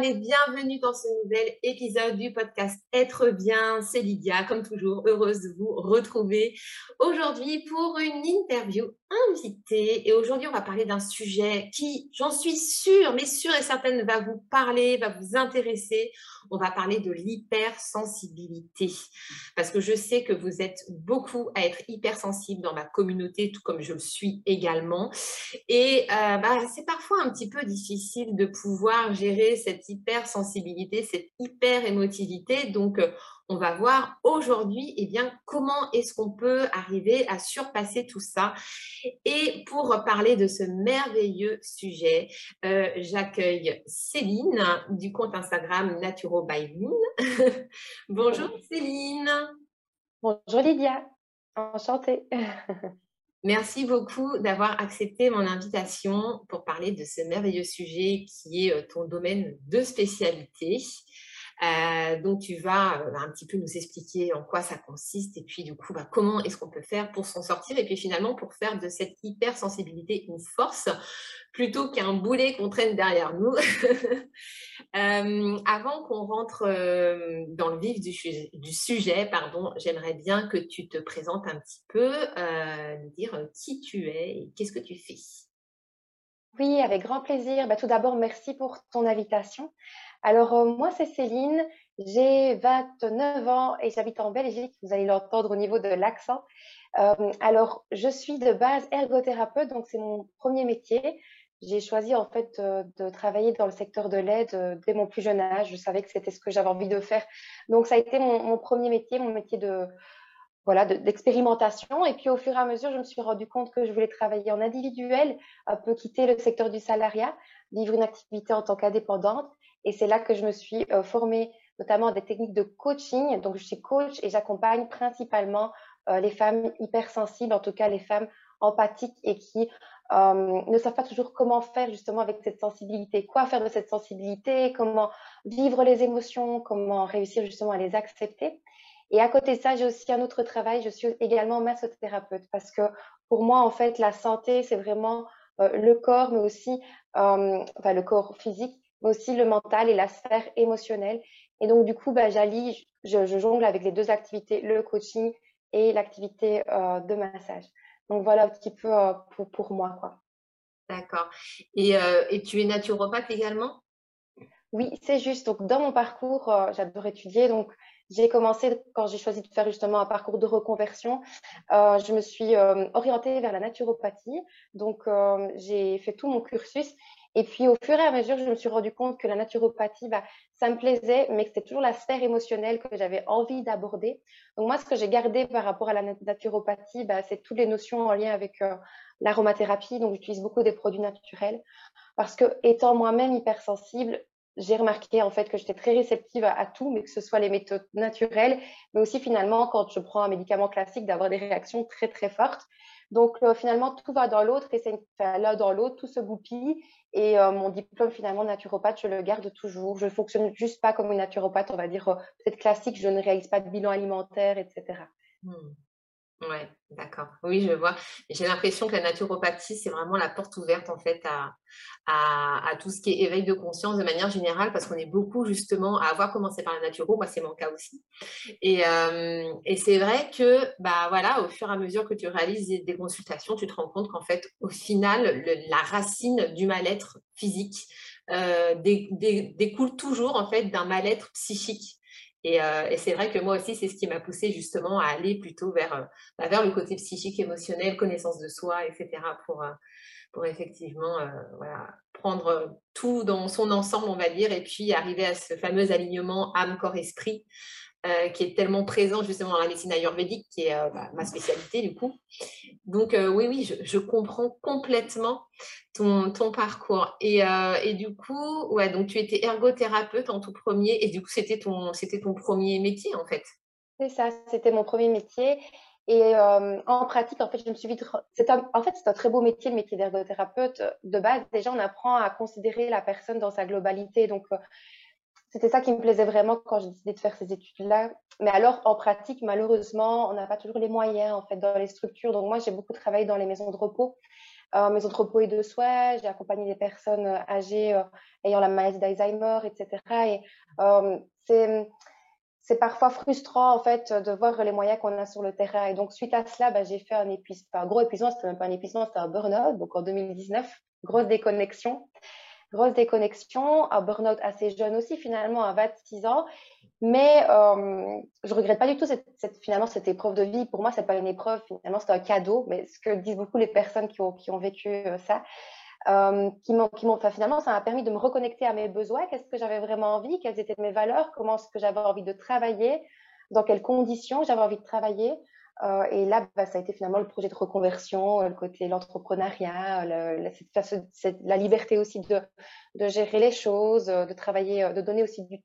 et bienvenue dans ce nouvel épisode du podcast Être bien. C'est Lydia, comme toujours, heureuse de vous retrouver aujourd'hui pour une interview invitée. Et aujourd'hui, on va parler d'un sujet qui, j'en suis sûre, mais sûre et certaine, va vous parler, va vous intéresser. On va parler de l'hypersensibilité. Parce que je sais que vous êtes beaucoup à être hypersensible dans ma communauté, tout comme je le suis également. Et euh, bah, c'est parfois un petit peu difficile de pouvoir gérer cette hypersensibilité, cette hyper émotivité. Donc, euh, on va voir aujourd'hui, eh bien, comment est-ce qu'on peut arriver à surpasser tout ça. Et pour parler de ce merveilleux sujet, euh, j'accueille Céline du compte Instagram Naturo by Bonjour Céline. Bonjour Lydia. Enchantée. Merci beaucoup d'avoir accepté mon invitation pour parler de ce merveilleux sujet qui est euh, ton domaine de spécialité. Euh, donc, tu vas euh, un petit peu nous expliquer en quoi ça consiste et puis du coup, bah, comment est-ce qu'on peut faire pour s'en sortir et puis finalement pour faire de cette hypersensibilité une force plutôt qu'un boulet qu'on traîne derrière nous. Euh, avant qu'on rentre dans le vif du, sujet, pardon, j'aimerais bien que tu te présentes un petit peu, nous dire qui tu es et qu'est-ce que tu fais. Oui, avec grand plaisir. Bah, tout d'abord, merci pour ton invitation. Alors, euh, moi, c'est Céline, j'ai 29 ans et j'habite en Belgique. Vous allez l'entendre au niveau de l'accent. Euh, alors, je suis de base ergothérapeute, donc c'est mon premier métier. J'ai choisi en fait euh, de travailler dans le secteur de l'aide dès mon plus jeune âge. Je savais que c'était ce que j'avais envie de faire. Donc, ça a été mon, premier métier, mon métier de voilà d'expérimentation. et puis, au fur et à mesure, je me suis rendu compte que je voulais travailler en individuel, un peu quitter le secteur du salariat, vivre une activité en tant qu'indépendante. Et c'est là que je me suis euh, formée notamment des techniques de coaching. Donc, je suis coach et j'accompagne principalement euh, les femmes hypersensibles, en tout cas les femmes empathiques et qui euh, ne savent pas toujours comment faire justement avec cette sensibilité, quoi faire de cette sensibilité, comment vivre les émotions, comment réussir justement à les accepter? Et à côté de ça, j'ai aussi un autre travail. Je suis également massothérapeute parce que pour moi, en fait, la santé, c'est vraiment le corps, mais aussi enfin, le corps physique, mais aussi le mental et la sphère émotionnelle. Et donc, du coup, bah, j'allie, je, jongle avec les deux activités, le coaching et l'activité euh, de massage. Donc, voilà un petit peu euh, pour, pour, moi. quoi. D'accord. Et, euh, et, tu es naturopathe également? Oui, c'est juste. Donc, dans mon parcours, j'adore étudier. Donc, j'ai commencé quand j'ai choisi de faire justement un parcours de reconversion. je me suis orientée vers la naturopathie. Donc, j'ai fait tout mon cursus. Et puis, au fur et à mesure, je me suis rendu compte que la naturopathie, bah, ça me plaisait, mais que c'était toujours la sphère émotionnelle que j'avais envie d'aborder. Donc, moi, ce que j'ai gardé par rapport à la naturopathie, bah, c'est toutes les notions en lien avec euh, l'aromathérapie. Donc, j'utilise beaucoup des produits naturels parce que, étant moi-même hypersensible, j'ai remarqué en fait que j'étais très réceptive à, tout, mais que ce soit les méthodes naturelles, mais aussi finalement quand je prends un médicament classique d'avoir des réactions très très fortes. Donc euh, finalement tout va dans l'autre et c'est l'un dans l'autre, tout se goupille et euh, mon diplôme finalement naturopathe, je le garde toujours. Je ne fonctionne juste pas comme une naturopathe, on va dire euh, peut-être classique, je ne réalise pas de bilan alimentaire, etc. Oui, d'accord. Oui, je vois. J'ai l'impression que la naturopathie, c'est vraiment la porte ouverte en fait à, à, tout ce qui est éveil de conscience de manière générale, parce qu'on est beaucoup justement à avoir commencé par la naturo. Moi, c'est mon cas aussi. Et, euh, et c'est vrai que, bah voilà, au fur et à mesure que tu réalises des, consultations, tu te rends compte qu'en fait, au final, la racine du mal-être physique euh, découle toujours en fait d'un mal-être psychique. Et, c'est vrai que moi aussi, c'est ce qui m'a poussé justement à aller plutôt vers, bah, vers le côté psychique, émotionnel, connaissance de soi, etc. pour, pour effectivement prendre tout dans son ensemble, on va dire, et puis arriver à ce fameux alignement âme, corps, esprit euh, qui est tellement présent justement dans la médecine ayurvédique, qui est euh, bah, ma spécialité du coup. Donc euh, oui, oui, je, comprends complètement ton, ton parcours. Et, et, du coup, ouais, donc tu étais ergothérapeute en tout premier, et du coup, c'était ton, ton premier métier en fait. C'est ça, c'était mon premier métier. Et en pratique, en fait, je me suis vite. En fait, c'est un très beau métier, le métier d'ergothérapeute. De base, déjà, on apprend à considérer la personne dans sa globalité. Donc, c'était ça qui me plaisait vraiment quand j'ai décidé de faire ces études-là. Mais alors, en pratique, malheureusement, on n'a pas toujours les moyens, en fait, dans les structures. Donc, moi, j'ai beaucoup travaillé dans les maisons de repos, euh, maisons de repos et de soins. J'ai accompagné des personnes euh, âgées euh, ayant la maladie d'Alzheimer, etc. Et c'est c'est parfois frustrant en fait de voir les moyens qu'on a sur le terrain. Et donc suite à cela, bah, j'ai fait un épuisement, un gros épuisement, c'était même pas un épuisement, c'était un burn-out. Donc en 2019, grosse déconnexion grosse déconnexion, un burn-out assez jeune aussi, finalement, à 26 ans. Mais euh, je regrette pas du tout cette, finalement cette épreuve de vie. Pour moi, c'est pas une épreuve, finalement, c'est un cadeau. Mais ce que disent beaucoup les personnes qui ont, vécu euh, ça, euh, qui m'ont, finalement, ça m'a permis de me reconnecter à mes besoins. Qu'est-ce que j'avais vraiment envie? Quelles étaient mes valeurs? Comment est-ce que j'avais envie de travailler? Dans quelles conditions j'avais envie de travailler? Euh, et là, bah, ça a été finalement le projet de reconversion, euh, le côté l'entrepreneuriat, la liberté aussi de, gérer les choses, euh, de travailler, de donner aussi du,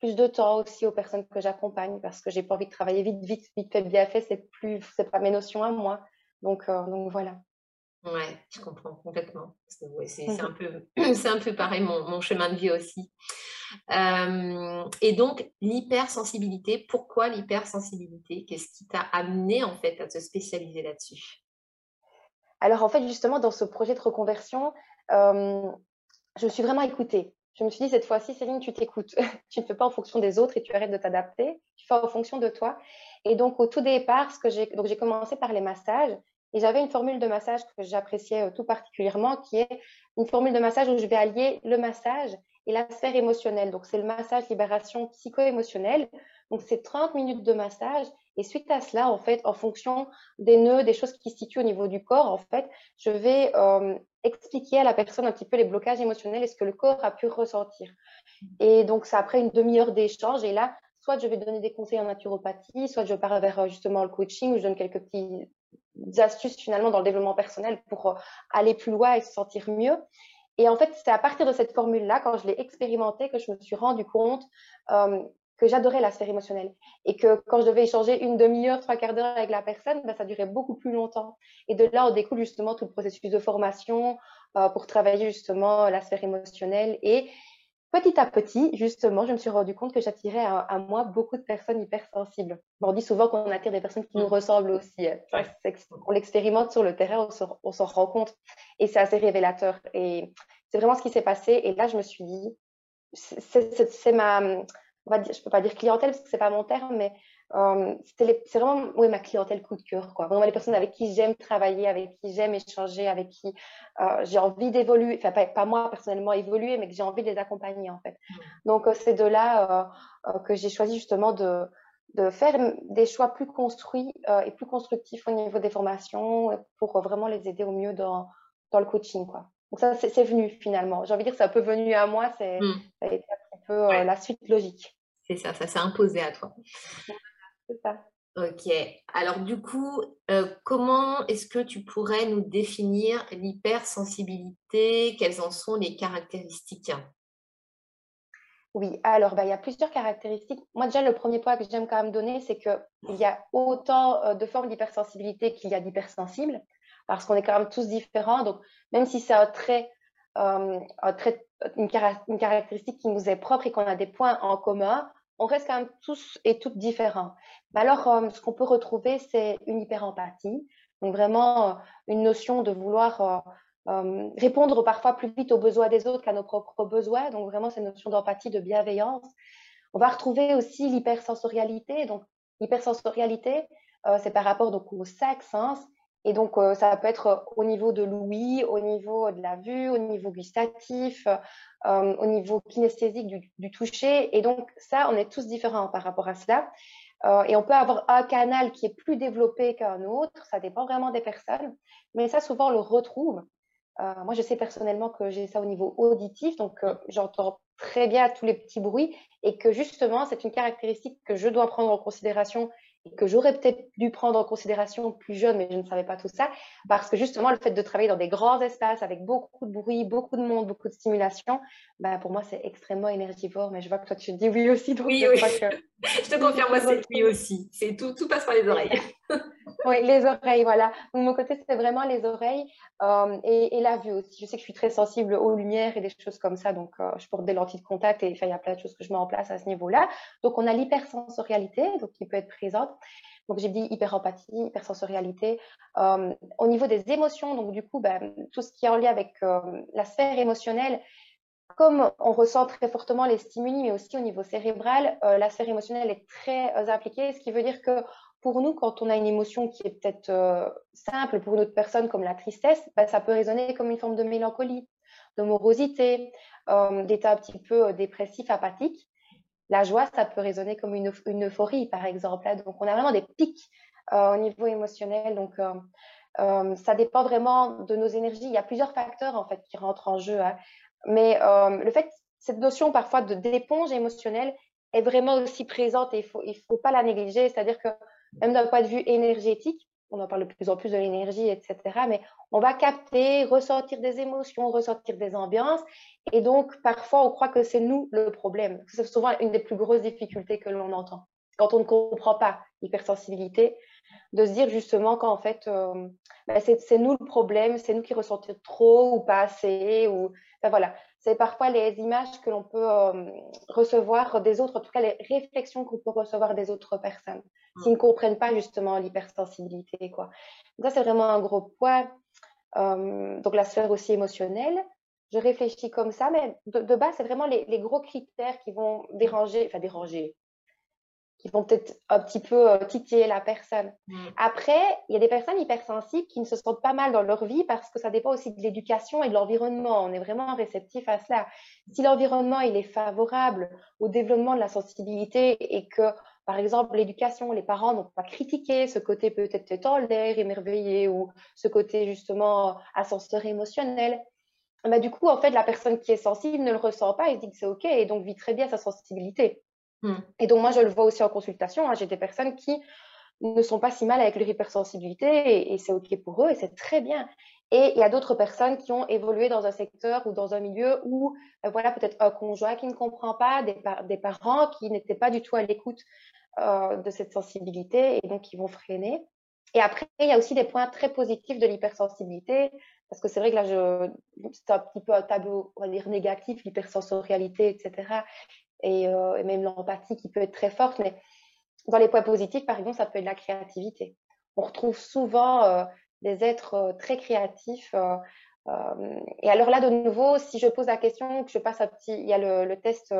plus de temps aussi aux personnes que j'accompagne parce que j'ai pas envie de travailler vite, vite, vite fait, bien fait. C'est plus, c'est pas mes notions à moi. Donc, donc voilà. Ouais, je comprends complètement. C'est mmh un, peu, un peu pareil mon, mon chemin de vie aussi. Euh, et donc, l'hypersensibilité, pourquoi l'hypersensibilité? Qu'est-ce qui t'a amené en fait à te spécialiser là-dessus? Alors en fait, justement, dans ce projet de reconversion, euh, je me suis vraiment écoutée. Je me suis dit, cette fois-ci, Céline, tu t'écoutes. tu ne fais pas en fonction des autres et tu arrêtes de t'adapter. Tu fais en fonction de toi. Et donc, au tout départ, ce que j'ai, donc j'ai commencé par les massages. Et j'avais une formule de massage que j'appréciais euh, tout particulièrement, qui est une formule de massage où je vais allier le massage et la sphère émotionnelle. Donc, c'est le massage libération psycho-émotionnelle. Donc, c'est 30 minutes de massage. Et suite à cela, en fait, en fonction des nœuds, des choses qui se situent au niveau du corps, en fait, je vais euh, expliquer à la personne un petit peu les blocages émotionnels et ce que le corps a pu ressentir. Et donc, c'est après une demi-heure d'échange. Et là, soit je vais donner des conseils en naturopathie, soit je pars vers euh, justement le coaching où je donne quelques petites astuces finalement dans le développement personnel pour euh, aller plus loin et se sentir mieux. Et en fait, c'est à partir de cette formule-là, quand je l'ai expérimentée, que je me suis rendu compte euh, que j'adorais la sphère émotionnelle. Et que quand je devais échanger une demi-heure, trois quarts d'heure avec la personne, ben, ça durait beaucoup plus longtemps. Et de là, on découle justement tout le processus de formation euh, pour travailler justement la sphère émotionnelle. Et petit à petit, justement, je me suis rendu compte que j'attirais à, moi beaucoup de personnes hypersensibles. on dit souvent qu'on attire des personnes qui nous mm. ressemblent aussi. On l'expérimente sur le terrain, on s'en rend compte. Et c'est assez révélateur. Et c'est vraiment ce qui s'est passé. Et là, je me suis dit, c'est ma, on va dire, je peux pas dire clientèle parce que c'est pas mon terme, mais euh, c'est vraiment oui, ma clientèle coup de cœur. Quoi. Vraiment les personnes avec qui j'aime travailler, avec qui j'aime échanger, avec qui euh, j'ai envie d'évoluer, enfin pas, pas, moi personnellement évoluer, mais que j'ai envie de les accompagner en fait. Mmh. Donc euh, c'est de là que j'ai choisi justement de, de faire des choix plus construits et plus constructifs au niveau des formations pour vraiment les aider au mieux dans, dans le coaching. Quoi. Donc ça, c'est venu finalement. J'ai envie de dire, c'est un peu venu à moi, c'est mmh. ça a été un peu la suite logique. C'est ça, ça s'est imposé à toi. Ok. Alors du coup, euh, comment est-ce que tu pourrais nous définir l'hypersensibilité? Quelles en sont les caractéristiques? Oui, alors bah, il y a plusieurs caractéristiques. Moi déjà, le premier point que j'aime quand même donner, c'est qu'il y a autant euh, de formes d'hypersensibilité qu'il y a d'hypersensibles, parce qu'on est quand même tous différents. Donc même si c'est un trait, euh, un trait une, une, caractéristique qui nous est propre et qu'on a des points en commun, on reste quand même tous et toutes différents. Mais alors, euh, ce qu'on peut retrouver, c'est une hyper-empathie. Donc vraiment euh, une notion de vouloir euh, répondre parfois plus vite aux besoins des autres qu'à nos propres besoins. Donc vraiment cette notion d'empathie, de bienveillance. On va retrouver aussi l'hypersensorialité. Donc l'hypersensorialité, c'est par rapport donc aux cinq sens. Et donc, euh, ça peut être au niveau de l'ouïe, au niveau de la vue, au niveau gustatif, euh, au niveau kinesthésique du, toucher. Et donc, ça, on est tous différents par rapport à cela. Euh, et on peut avoir un canal qui est plus développé qu'un autre. Ça dépend vraiment des personnes. Mais ça, souvent, on le retrouve. moi, je sais personnellement que j'ai ça au niveau auditif. Donc, j'entends très bien tous les petits bruits et que justement, c'est une caractéristique que je dois prendre en considération et que j'aurais peut-être dû prendre en considération plus jeune, mais je ne savais pas tout ça, parce que justement, le fait de travailler dans des grands espaces avec beaucoup de bruit, beaucoup de monde, beaucoup de stimulation, bah, pour moi, c'est extrêmement énergivore, mais je vois que toi, tu dis oui aussi. Donc oui, oui. je te confirme, moi, c'est oui aussi. C'est tout, tout passe par les oreilles. oui, les oreilles, voilà. Donc, mon côté, c'est vraiment les oreilles euh, et, la vue aussi. Je sais que je suis très sensible aux lumières et des choses comme ça, donc euh, je porte des lentilles de contact et il y a plein de choses que je mets en place à ce niveau-là. Donc, on a l'hypersensorialité, donc qui peut être présente. Donc, j'ai dit hyperempathie, hypersensorialité. Euh, au niveau des émotions, donc du coup, ben, tout ce qui est en lien avec euh, la sphère émotionnelle, comme on ressent très fortement les stimuli, mais aussi au niveau cérébral, la sphère émotionnelle est très impliquée, ce qui veut dire que pour nous, quand on a une émotion qui est peut-être simple pour une autre personne, comme la tristesse, ben, ça peut résonner comme une forme de mélancolie, de morosité, d'état un petit peu dépressif, apathique. La joie, ça peut résonner comme une, euphorie, par exemple. Donc, on a vraiment des pics euh, au niveau émotionnel. Donc, euh, euh, ça dépend vraiment de nos énergies. Il y a plusieurs facteurs, en fait, qui rentrent en jeu. Hein. Mais le fait, cette notion parfois d'éponge émotionnelle est vraiment aussi présente et il faut, il faut pas la négliger. C'est-à-dire que même d'un point de vue énergétique, on en parle de plus en plus de l'énergie, etc. Mais on va capter, ressentir des émotions, ressentir des ambiances. Et donc, parfois, on croit que c'est nous le problème. C'est souvent une des plus grosses difficultés que l'on entend. Quand on ne comprend pas l'hypersensibilité, de se dire justement qu'en fait, euh, ben, c'est nous le problème, c'est nous qui ressentons trop ou pas assez. Ou... voilà, c'est parfois les images que l'on peut euh, recevoir des autres, en tout cas les réflexions qu'on peut recevoir des autres personnes, mmh. qui ne comprennent pas justement l'hypersensibilité. Quoi. ça, c'est vraiment un gros point. Euh, donc la sphère aussi émotionnelle. Je réfléchis comme ça, mais de, base, c'est vraiment les, les, gros critères qui vont déranger, enfin déranger, qui vont peut-être un petit peu euh, titiller la personne. Mm. Après, il y a des personnes hypersensibles qui ne se sentent pas mal dans leur vie parce que ça dépend aussi de l'éducation et de l'environnement. On est vraiment réceptif à cela. Si l'environnement il est favorable au développement de la sensibilité et que, par exemple, l'éducation, les parents n'ont pas critiqué ce côté peut-être l'air, émerveillé ou ce côté justement ascenseur émotionnel, bah, du coup, en fait, la personne qui est sensible ne le ressent pas et se dit que c'est OK et donc vit très bien sa sensibilité. Mmh. Et donc, moi, je le vois aussi en consultation. Hein, j'ai des personnes qui ne sont pas si mal avec leur hypersensibilité et, c'est OK pour eux et c'est très bien. Et il y a d'autres personnes qui ont évolué dans un secteur ou dans un milieu où, euh, voilà, peut-être un conjoint qui ne comprend pas, des, parents qui n'étaient pas du tout à l'écoute euh, de cette sensibilité et donc qui vont freiner. Et après, il y a aussi des points très positifs de l'hypersensibilité, parce que c'est vrai que là, c'est un petit peu un tableau, on va dire, négatif, l'hypersensorialité, etc et, euh, et même l'empathie qui peut être très forte. Mais dans les points positifs, par exemple, ça peut être la créativité. On retrouve souvent euh, des êtres euh, très créatifs. et alors là, de nouveau, si je pose la question, que je passe un petit, il y a le, le test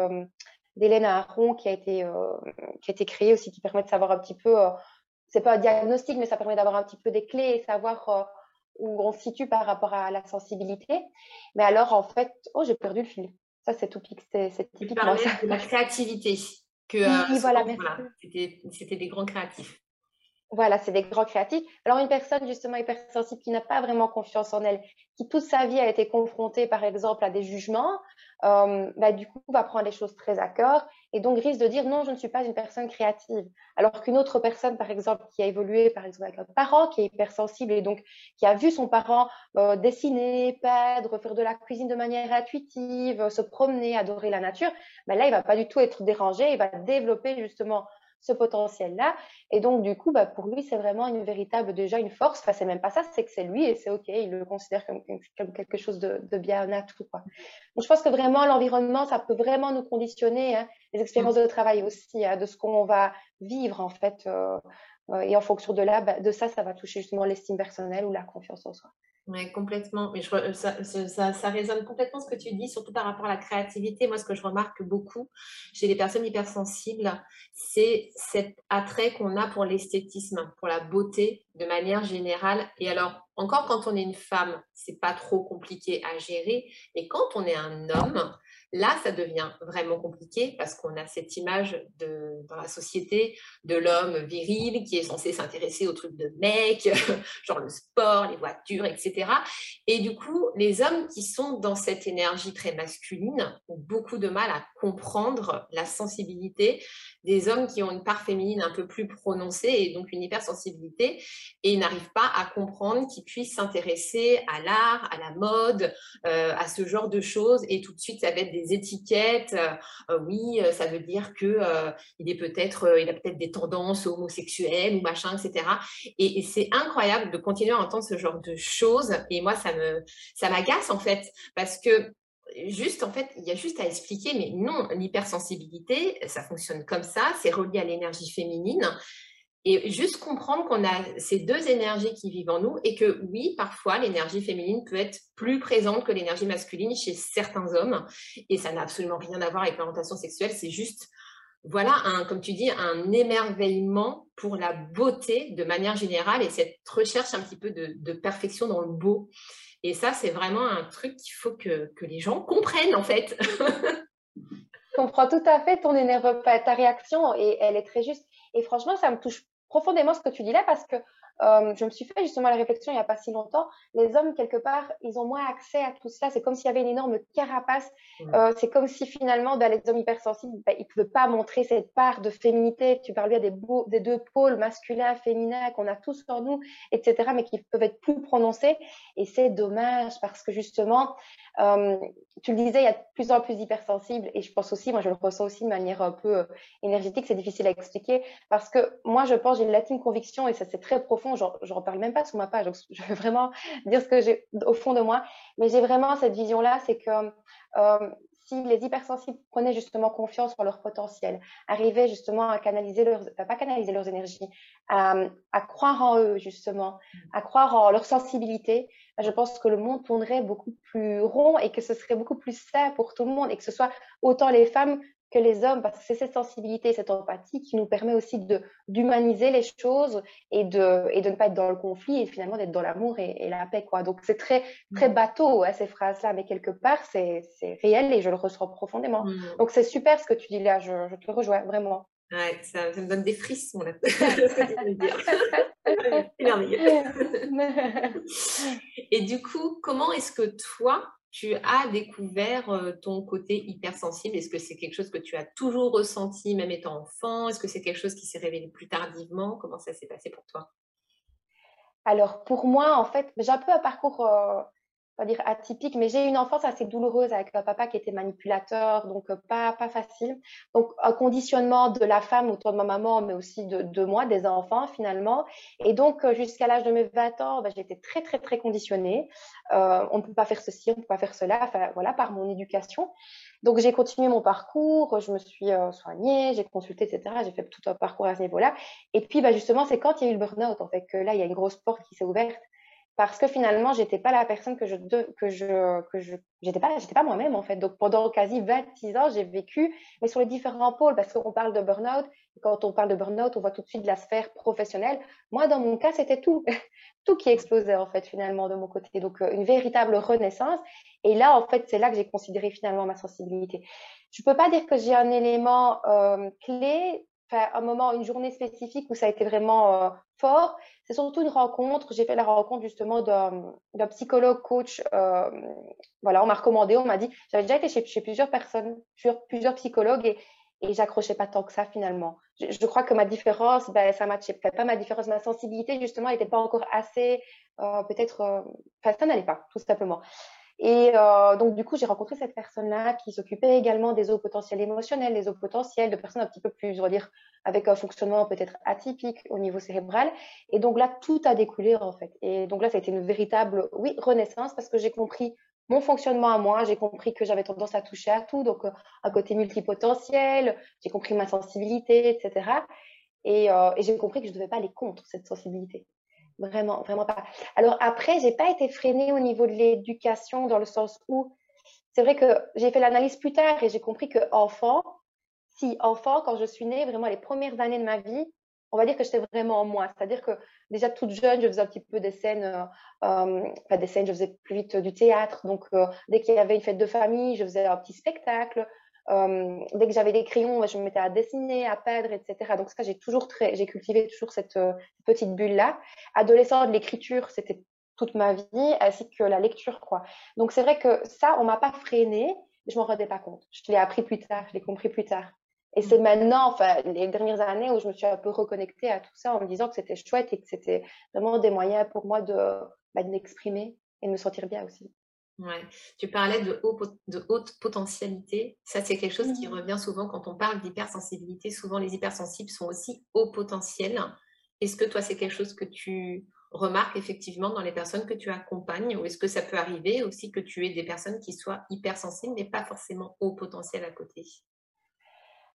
d'Hélène Aron qui a été qui a été créé aussi, qui permet de savoir un petit peu. c'est pas un diagnostic, mais ça permet d'avoir un petit peu des clés et savoir où on se situe par rapport à la sensibilité. Mais alors, en fait, oh, j'ai perdu le fil. Ça, c'est tout c'est de la créativité. Que, oui, euh, voilà, c'était des grands créatifs. Voilà, c'est des grands créatifs. Alors, une personne justement hypersensible qui n'a pas vraiment confiance en elle, qui toute sa vie a été confrontée, par exemple, à des jugements, euh, bah, du coup, va prendre les choses très à cœur et donc risque de dire non, je ne suis pas une personne créative. Alors qu'une autre personne, par exemple, qui a évolué, par exemple, avec un parent qui est hypersensible et donc qui a vu son parent euh, dessiner, peindre, faire de la cuisine de manière intuitive, se promener, adorer la nature, bah, là, il va pas du tout être dérangé, il va développer justement ce potentiel-là. Et donc, du coup, bah, pour lui, c'est vraiment une véritable, déjà une force. Enfin, c'est même pas ça, c'est que c'est lui et c'est OK. Il le considère comme, comme quelque chose de, de bien nature. Quoi. Donc, je pense que vraiment, l'environnement, ça peut vraiment nous conditionner, hein, les expériences de travail aussi, hein, de ce qu'on va vivre, en fait. Euh, et en fonction de là, bah, de ça, ça va toucher justement l'estime personnelle ou la confiance en soi. Oui, complètement. Mais je, ça, ça, ça, résonne complètement ce que tu dis, surtout par rapport à la créativité. Moi, ce que je remarque beaucoup chez les personnes hypersensibles, c'est cet attrait qu'on a pour l'esthétisme, pour la beauté de manière générale. Et alors, encore quand on est une femme, c'est pas trop compliqué à gérer. Mais quand on est un homme, Là, ça devient vraiment compliqué parce qu'on a cette image de, dans la société de l'homme viril qui est censé s'intéresser aux trucs de mec, genre le sport, les voitures, etc. Et du coup, les hommes qui sont dans cette énergie très masculine ont beaucoup de mal à comprendre la sensibilité des hommes qui ont une part féminine un peu plus prononcée et donc une hypersensibilité et n'arrivent pas à comprendre qu'ils puissent s'intéresser à l'art, à la mode, euh, à ce genre de choses et tout de suite ça va être des étiquettes. Euh, oui, euh, ça veut dire que il est peut-être, il a peut-être des tendances homosexuelles ou machin, etc. Et, et c'est incroyable de continuer à entendre ce genre de choses et moi ça me ça m'agace en fait parce que juste, en fait, il y a juste à expliquer, mais non, l'hypersensibilité, ça fonctionne comme ça, c'est relié à l'énergie féminine. Et juste comprendre qu'on a ces deux énergies qui vivent en nous et que oui, parfois, l'énergie féminine peut être plus présente que l'énergie masculine chez certains hommes. Et ça n'a absolument rien à voir avec l'orientation sexuelle, c'est juste, voilà, comme tu dis, un émerveillement pour la beauté de manière générale et cette recherche un petit peu de perfection dans le beau. Et ça, c'est vraiment un truc qu'il faut que, les gens comprennent, en fait. Je comprends tout à fait ton énerve, ta réaction, et elle est très juste. Et franchement, ça me touche profondément ce que tu dis là, parce que euh, je me suis fait justement la réflexion il n'y a pas si longtemps. Les hommes, quelque part, ils ont moins accès à tout ça. C'est comme s'il y avait une énorme carapace. Euh, c'est comme si finalement, bah, les hommes hypersensibles, bah, ils ne pouvaient pas montrer cette part de féminité. Tu parles bien des, des deux pôles masculins, féminins qu'on a tous en nous, etc., mais qui peuvent être plus prononcés. Et c'est dommage parce que justement, euh, tu le disais, il y a de plus en plus d'hypersensibles et je pense aussi, moi je le ressens aussi de manière un peu euh, énergétique, c'est difficile à expliquer parce que moi je pense, j'ai une latine conviction et ça c'est très profond, je ne reparle même pas sur ma page, donc je veux vraiment dire ce que j'ai au fond de moi, mais j'ai vraiment cette vision-là, c'est que euh, si les hypersensibles prenaient justement confiance en leur potentiel, arrivaient justement à canaliser leurs, pas canaliser leurs énergies, à, à, croire en eux justement, à croire en leur sensibilité, je pense que le monde tournerait beaucoup plus rond et que ce serait beaucoup plus sain pour tout le monde et que ce soit autant les femmes que les hommes, parce que c'est cette sensibilité, cette empathie qui nous permet aussi de d'humaniser les choses et de, et de ne pas être dans le conflit et finalement d'être dans l'amour et, la paix. Quoi. Donc c'est très, très mm. bateau hein, ces phrases-là, mais quelque part c'est réel et je le ressens profondément. Mm. Donc c'est super ce que tu dis là, je, je te rejoins vraiment. Ouais, ça, me donne des frissons là. Et du coup, comment est-ce que toi, tu as découvert euh, ton côté hypersensible? Est-ce que c'est quelque chose que tu as toujours ressenti, même étant enfant? Est-ce que c'est quelque chose qui s'est révélé plus tardivement? Comment ça s'est passé pour toi? Alors, pour moi, en fait, j'ai un peu un parcours euh, dire atypique, mais j'ai eu une enfance assez douloureuse avec un papa qui était manipulateur, donc euh, pas, pas facile. Donc un conditionnement de la femme autour de ma maman, mais aussi de, moi, des enfants finalement. Et donc euh, jusqu'à l'âge de mes 20 ans, bah, j'étais très très très conditionnée. Euh, on ne peut pas faire ceci, on ne peut pas faire cela, voilà, par mon éducation. Donc j'ai continué mon parcours, je me suis soignée, j'ai consulté, etc. J'ai fait tout un parcours à ce niveau-là. Et puis bah, justement, c'est quand il y a eu le burn-out, en fait, que là, il y a une grosse porte qui s'est ouverte parce que finalement, j'étais pas la personne que je que je que je pas pas moi-même en fait. Donc pendant quasi 26 ans, j'ai vécu mais sur les différents pôles parce qu'on parle de burn-out, quand on parle de burn-out, on voit tout de suite la sphère professionnelle. Moi dans mon cas, c'était tout tout qui explosait en fait finalement de mon côté. Donc euh, une véritable renaissance et là en fait, c'est là que j'ai considéré finalement ma sensibilité. Je peux pas dire que j'ai un élément euh, clé un moment, une journée spécifique où ça a été vraiment euh, fort. C'est surtout une rencontre. J'ai fait la rencontre justement d'un psychologue coach. Euh, voilà, on m'a recommandé, on m'a dit, j'avais déjà été chez, plusieurs personnes, plusieurs psychologues et, et j'accrochais pas tant que ça finalement. Je, crois que ma différence, ben, ça matchait peut-être pas ma différence, ma sensibilité justement, n'était pas encore assez, euh, peut-être, enfin, ça n'allait pas, tout simplement. Et euh, donc, du coup, j'ai rencontré cette personne-là qui s'occupait également des eaux potentielles émotionnelles, des eaux potentielles de personnes un petit peu plus, on va dire, avec un fonctionnement peut-être atypique au niveau cérébral. Et donc là, tout a découlé, en fait. Et donc là, ça a été une véritable, oui, renaissance parce que j'ai compris mon fonctionnement à moi, j'ai compris que j'avais tendance à toucher à tout, donc euh, un côté multipotentiel, j'ai compris ma sensibilité, etc. Et, euh, et j'ai compris que je ne devais pas aller contre cette sensibilité vraiment, vraiment pas. Alors après, j'ai pas été freinée au niveau de l'éducation dans le sens où c'est vrai que j'ai fait l'analyse plus tard et j'ai compris que enfant, si enfant, quand je suis née, vraiment les premières années de ma vie, on va dire que j'étais vraiment en moi. C'est-à-dire que déjà toute jeune, je faisais un petit peu des scènes, euh, euh pas des scènes, je faisais plus vite du théâtre. Donc, euh, dès qu'il y avait une fête de famille, je faisais un petit spectacle. Euh, dès que j'avais des crayons, je me mettais à dessiner, à peindre, etc. Donc ça, j'ai toujours très, j'ai cultivé toujours cette petite bulle-là. Adolescente, l'écriture, c'était toute ma vie, ainsi que la lecture, quoi. Donc c'est vrai que ça, on m'a pas freiné, je m'en rendais pas compte. Je l'ai appris plus tard, je l'ai compris plus tard. Et c'est maintenant, enfin, les dernières années où je me suis un peu reconnectée à tout ça en me disant que c'était chouette et que c'était vraiment des moyens pour moi de, bah, de m'exprimer et de me sentir bien aussi. Ouais. Tu parlais de, haut, de haute potentialité. Ça, c'est quelque chose qui mmh. revient souvent quand on parle d'hypersensibilité. Souvent, les hypersensibles sont aussi haut potentiel. Est-ce que toi, c'est quelque chose que tu remarques effectivement dans les personnes que tu accompagnes? Ou est-ce que ça peut arriver aussi que tu aies des personnes qui soient hypersensibles, mais pas forcément haut potentiel à côté?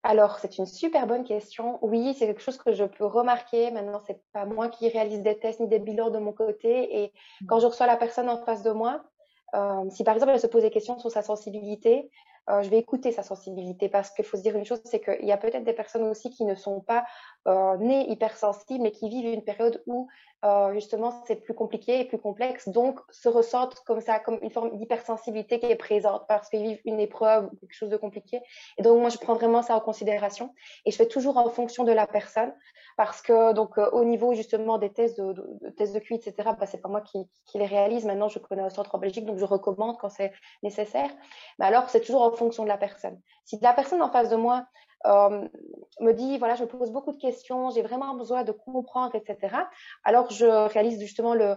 Alors, c'est une super bonne question. Oui, c'est quelque chose que je peux remarquer. Maintenant, c'est pas moi qui réalise des tests ni des bilans de mon côté. Et mmh. quand je reçois la personne en face de moi, euh, si par exemple elle se pose des questions sur sa sensibilité, euh, je vais écouter sa sensibilité parce qu'il faut se dire une chose, c'est qu'il y a peut-être des personnes aussi qui ne sont pas euh, nées hypersensibles, mais qui vivent une période où euh, justement c'est plus compliqué et plus complexe, donc se ressentent comme ça, comme une forme d'hypersensibilité qui est présente parce qu'ils vivent une épreuve ou quelque chose de compliqué. Et donc moi je prends vraiment ça en considération et je fais toujours en fonction de la personne parce que donc euh, au niveau justement des tests de, de, tests de QI, etc. Bah, c'est pas moi qui, qui, les réalise. Maintenant je connais au centre en Belgique, donc je recommande quand c'est nécessaire. Mais alors c'est toujours en fonction de la personne. Si la personne en face de moi euh, me dit, voilà, je me pose beaucoup de questions, j'ai vraiment besoin de comprendre, etc. Alors, je réalise justement le,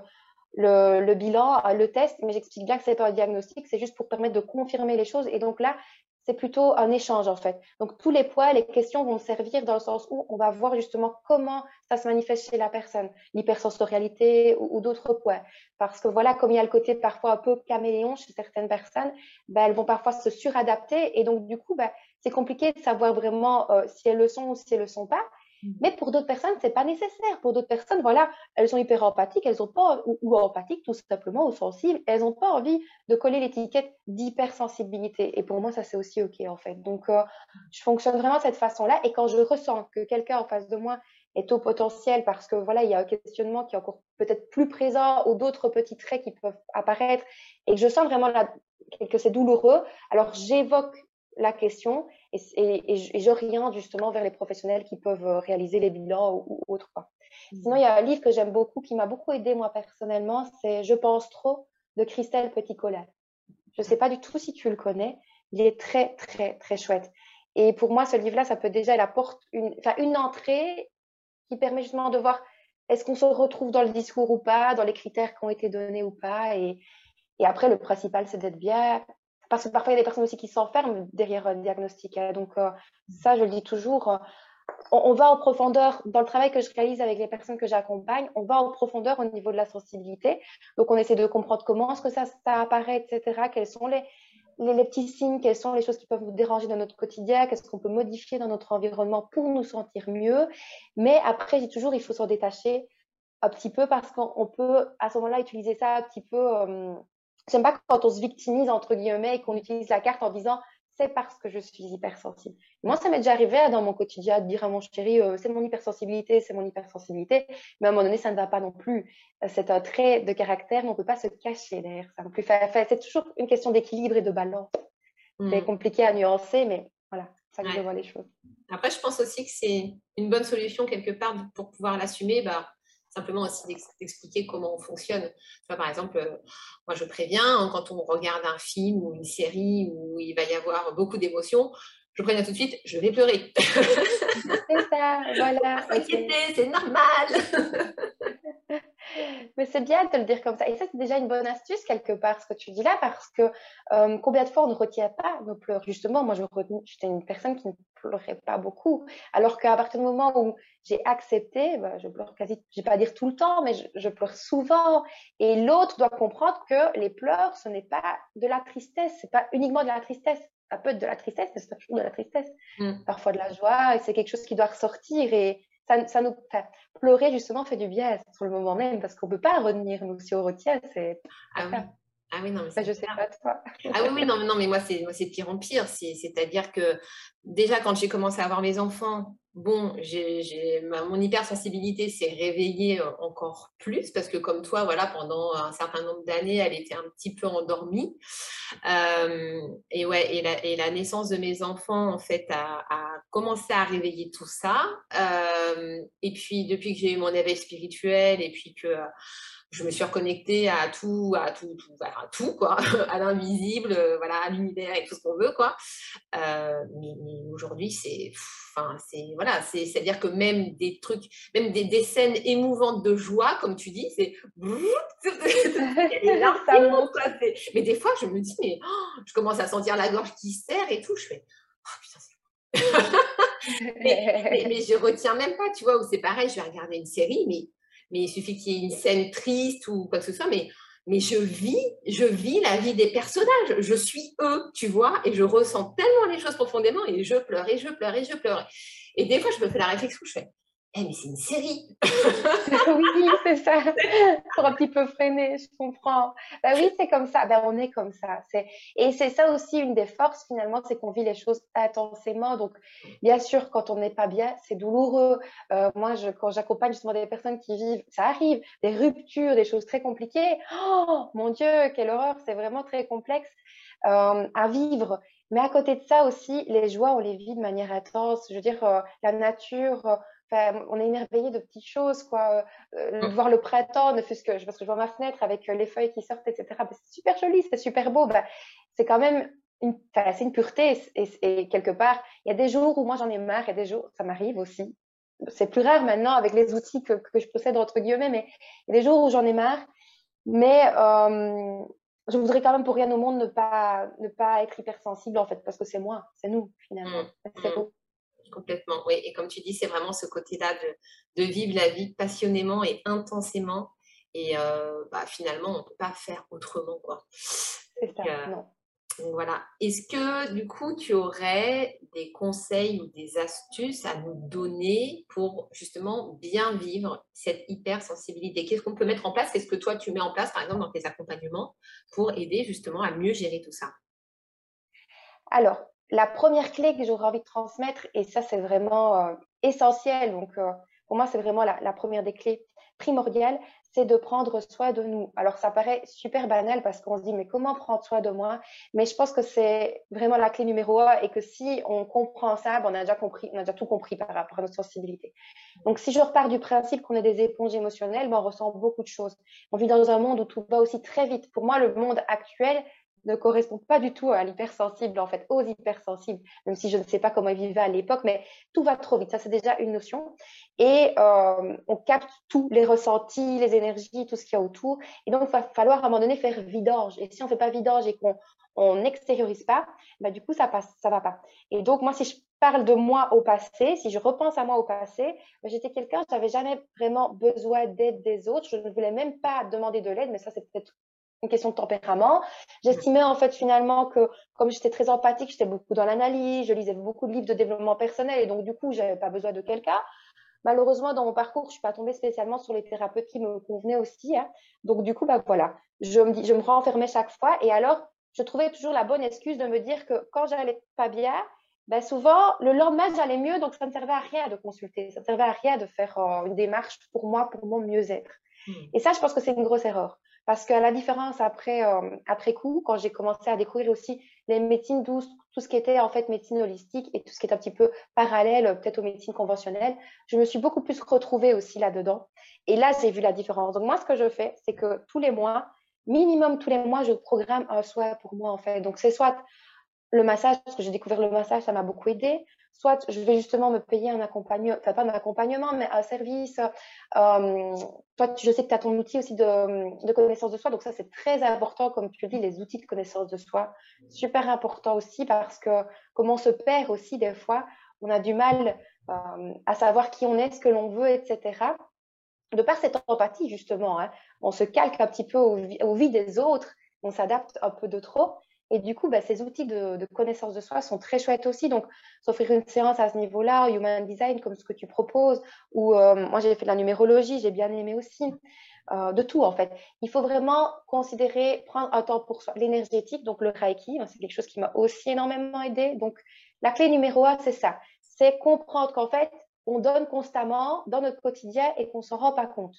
le, bilan, le test, mais j'explique bien que c'est pas un diagnostic, c'est juste pour permettre de confirmer les choses. Et donc là, c'est plutôt un échange en fait. Donc tous les poids, les questions vont servir dans le sens où on va voir justement comment ça se manifeste chez la personne, l'hypersensorialité ou, ou d'autres poids. Parce que voilà, comme il y a le côté parfois un peu caméléon chez certaines personnes, ben, elles vont parfois se suradapter et donc du coup, ben, c'est compliqué de savoir vraiment euh, si elles le sont ou si elles le sont pas. Mm. Mais pour d'autres personnes, c'est pas nécessaire. Pour d'autres personnes, voilà, elles sont hyper empathiques, elles ont pas, ou, empathiques tout simplement, ou sensibles, elles n'ont pas envie de coller l'étiquette d'hypersensibilité. Et pour moi, ça c'est aussi ok en fait. Donc, euh, je fonctionne vraiment de cette façon-là. Et quand je ressens que quelqu'un en face de moi est au potentiel parce que voilà, il y a un questionnement qui est encore peut-être plus présent ou d'autres petits traits qui peuvent apparaître et que je sens vraiment que c'est douloureux, alors j'évoque la question et, et, et j'oriente justement vers les professionnels qui peuvent euh, réaliser les bilans ou, autre. Quoi. Mmh. Sinon, il y a un livre que j'aime beaucoup, qui m'a beaucoup aidé moi personnellement, c'est Je pense trop de Christelle Petit-Collat. Je ne sais pas du tout si tu le connais, il est très, très, très chouette. Et pour moi, ce livre-là, ça peut déjà, il apporte une, enfin, une entrée qui permet justement de voir est-ce qu'on se retrouve dans le discours ou pas, dans les critères qui ont été donnés ou pas. Et, et après, le principal, c'est d'être bien parce que parfois, il y a des personnes aussi qui s'enferment derrière un diagnostic. Hein. Donc, euh, ça, je le dis toujours, euh, on, va en profondeur dans le travail que je réalise avec les personnes que j'accompagne, on va en profondeur au niveau de la sensibilité. Donc, on essaie de comprendre comment est-ce que ça, apparaît, etc. Quels sont les, petits signes, quelles sont les choses qui peuvent nous déranger dans notre quotidien, qu'est-ce qu'on peut modifier dans notre environnement pour nous sentir mieux. Mais après, dis toujours, il faut s'en détacher un petit peu parce qu'on peut à ce moment-là utiliser ça un petit peu euh, J'aime pas quand on se victimise, entre guillemets, et qu'on utilise la carte en disant c'est parce que je suis hypersensible. Moi, ça m'est déjà arrivé dans mon quotidien de dire à mon chéri, euh, c'est mon hypersensibilité, c'est mon hypersensibilité. Mais à un moment donné, ça ne va pas non plus. Euh, c'est un trait de caractère, mais on ne peut pas se cacher derrière ça. C'est toujours une question d'équilibre et de balance. C'est hmm. compliqué à nuancer, mais voilà, ça que je vois les choses. Après, je pense aussi que c'est une bonne solution quelque part pour pouvoir l'assumer. Bah, simplement aussi d'expliquer comment on fonctionne. Par exemple, euh, moi je préviens, hein, quand on regarde un film ou une série où il va y avoir beaucoup d'émotions, je préviens tout de suite, je vais pleurer. C'est ça, voilà. c'est normal. Mais c'est bien de le dire comme ça. Et ça, c'est déjà une bonne astuce quelque part, ce que tu dis là, parce que euh, combien de fois on ne retient pas nos pleurs? Justement, moi, j'étais une personne qui ne pleurait pas beaucoup. Alors qu'à partir du moment où j'ai accepté, bah, je pleure quasi, je vais pas dire tout le temps, mais je, pleure souvent. Et l'autre doit comprendre que les pleurs, ce n'est pas de la tristesse, c'est pas uniquement de la tristesse. Ça peut être de la tristesse, mais c'est pas toujours de la tristesse. Mm. Parfois de la joie, et c'est quelque chose qui doit ressortir. Et ça, nous, pleurer justement fait du bien sur le moment même parce qu'on peut pas revenir. Nous, si on retient, c'est. Ah oui. Ah oui, non, mais je sais pas toi. ah oui, oui, non, non, mais moi, c'est, moi, c'est pire en pire. C'est-à-dire que déjà, quand j'ai commencé à avoir mes enfants, bon, j'ai, mon hypersensibilité s'est réveillée euh, encore plus parce que comme toi, voilà, pendant un certain nombre d'années, elle était un petit peu endormie. Euh, et ouais, et la, naissance de mes enfants, en fait, a, a commencé à réveiller tout ça. Euh, et puis, depuis que j'ai eu mon éveil spirituel et puis que je me suis reconnectée à tout, à tout, tout, à tout quoi, à l'invisible, voilà, à l'univers et tout ce qu'on veut, quoi. Euh, mais, aujourd'hui, c'est, enfin, c'est, voilà, c'est, c'est à dire que même des trucs, même des, des, scènes émouvantes de joie, comme tu dis, c'est, mais des fois, je me dis, mais oh, je commence à sentir la gorge qui serre et tout, je fais, oh putain, c'est mais, mais, je retiens même pas, tu vois, où c'est pareil, je vais regarder une série, mais mais il suffit qu'il y ait une scène triste ou quoi que ce soit, mais, mais je vis, je vis la vie des personnages, je suis eux, tu vois, et je ressens tellement les choses profondément, et je pleure, et je pleure, et je pleure. Et des fois, je me fais la réflexion, je fais, eh, mais c'est une série. oui, c'est ça. Pour un petit peu freiner, je comprends. Bah oui, c'est comme ça. Ben, on est comme ça. Et c'est ça aussi une des forces finalement, c'est qu'on vit les choses intensément. Donc, bien sûr, quand on n'est pas bien, c'est douloureux. Euh, moi, quand j'accompagne justement des personnes qui vivent, ça arrive, des ruptures, des choses très compliquées. Oh, mon Dieu, quelle horreur. C'est vraiment très complexe euh, à vivre. Mais à côté de ça aussi, les joies, on les vit de manière intense. Je veux dire, euh, la nature, on est émerveillé de petites choses, quoi. Euh, mm. Voir le printemps, ne fût-ce que parce que je vois ma fenêtre avec euh, les feuilles qui sortent, etc. c'est super joli, c'est super beau. Ben, c'est quand même une, c'est une pureté. Et, quelque part, il y a des jours où moi j'en ai marre, et des jours, ça m'arrive aussi. C'est plus rare maintenant avec les outils que, que, je possède entre guillemets, mais il y a des jours où j'en ai marre. Mais euh, je voudrais quand même pour rien au monde ne pas ne pas être hypersensible en fait, parce que c'est moi, c'est nous finalement. Mm. C'est mm. Complètement, oui. Et comme tu dis, c'est vraiment ce côté-là de, vivre la vie passionnément et intensément. Et euh, bah, finalement, on ne peut pas faire autrement, quoi. C'est ça, euh, non. Donc voilà. Est-ce que du coup, tu aurais des conseils ou des astuces à nous donner pour justement bien vivre cette hypersensibilité? Qu'est-ce qu'on peut mettre en place? Qu'est-ce que toi, tu mets en place, par exemple, dans tes accompagnements pour aider justement à mieux gérer tout ça? Alors, la première clé que j'aurais envie de transmettre, et ça c'est vraiment euh, essentiel, donc euh, pour moi c'est vraiment la, première des clés primordiales, c'est de prendre soin de nous. Alors ça paraît super banal parce qu'on se dit mais comment prendre soin de moi? Mais je pense que c'est vraiment la clé numéro un et que si on comprend ça, ben, on a déjà compris, on a déjà tout compris par rapport à notre sensibilité. Donc si je repars du principe qu'on est des éponges émotionnelles, ben, on ressent beaucoup de choses. On vit dans un monde où tout va aussi très vite. Pour moi, le monde actuel, ne correspond pas du tout à l'hypersensible, en fait, aux hypersensibles, même si je ne sais pas comment ils vivaient à l'époque, mais tout va trop vite. Ça, c'est déjà une notion. Et euh, on capte tous les ressentis, les énergies, tout ce qu'il y a autour. Et donc, il va falloir à un moment donné faire vidange. Et si on ne fait pas vidange et qu'on on n'extériorise pas, bah, du coup, ça passe, ça va pas. Et donc, moi, si je parle de moi au passé, si je repense à moi au passé, bah, j'étais quelqu'un, je n'avais jamais vraiment besoin d'aide des autres. Je ne voulais même pas demander de l'aide, mais ça, c'est peut-être une question de tempérament. J'estimais en fait finalement que comme j'étais très empathique, j'étais beaucoup dans l'analyse, je lisais beaucoup de livres de développement personnel et donc du coup, j'avais pas besoin de quelqu'un. Malheureusement, dans mon parcours, je suis pas tombée spécialement sur les thérapeutes qui me convenaient aussi. Hein. Donc du coup, bah voilà, je me dis, je me renfermais chaque fois et alors je trouvais toujours la bonne excuse de me dire que quand j'allais pas bien, ben souvent, le lendemain, j'allais mieux, donc ça ne servait à rien de consulter, ça ne servait à rien de faire euh, une démarche pour moi, pour mon mieux-être. Mmh. Et ça, je pense que c'est une grosse erreur. Parce que la différence après, euh, après coup, quand j'ai commencé à découvrir aussi les médecines douces, tout ce qui était en fait médecine holistique et tout ce qui est un petit peu parallèle peut-être aux médecines conventionnelles, je me suis beaucoup plus retrouvée aussi là-dedans. Et là, j'ai vu la différence. Donc moi, ce que je fais, c'est que tous les mois, minimum tous les mois, je programme un soin pour moi en fait. Donc c'est soit le massage, parce que j'ai découvert le massage, ça m'a beaucoup aidé soit je vais justement me payer un accompagnement, enfin pas un accompagnement, mais un service. Euh, toi, je sais que tu as ton outil aussi de, de, connaissance de soi, donc ça c'est très important, comme tu dis, les outils de connaissance de soi, super important aussi parce que comme on se perd aussi des fois, on a du mal euh, à savoir qui on est, ce que l'on veut, etc. De par cette empathie justement, hein, on se calque un petit peu au, au des autres, on s'adapte un peu de trop. Et du coup, bah, ces outils de, connaissance de soi sont très chouettes aussi. Donc, s'offrir une séance à ce niveau-là, Human Design, comme ce que tu proposes, ou euh, moi j'ai fait de la numérologie, j'ai bien aimé aussi. Euh, de tout en fait. Il faut vraiment considérer, prendre un temps pour soi. L'énergétique, donc le Reiki, hein, c'est quelque chose qui m'a aussi énormément aidé. Donc, la clé numéro un, c'est ça. C'est comprendre qu'en fait, on donne constamment dans notre quotidien et qu'on s'en rend pas compte.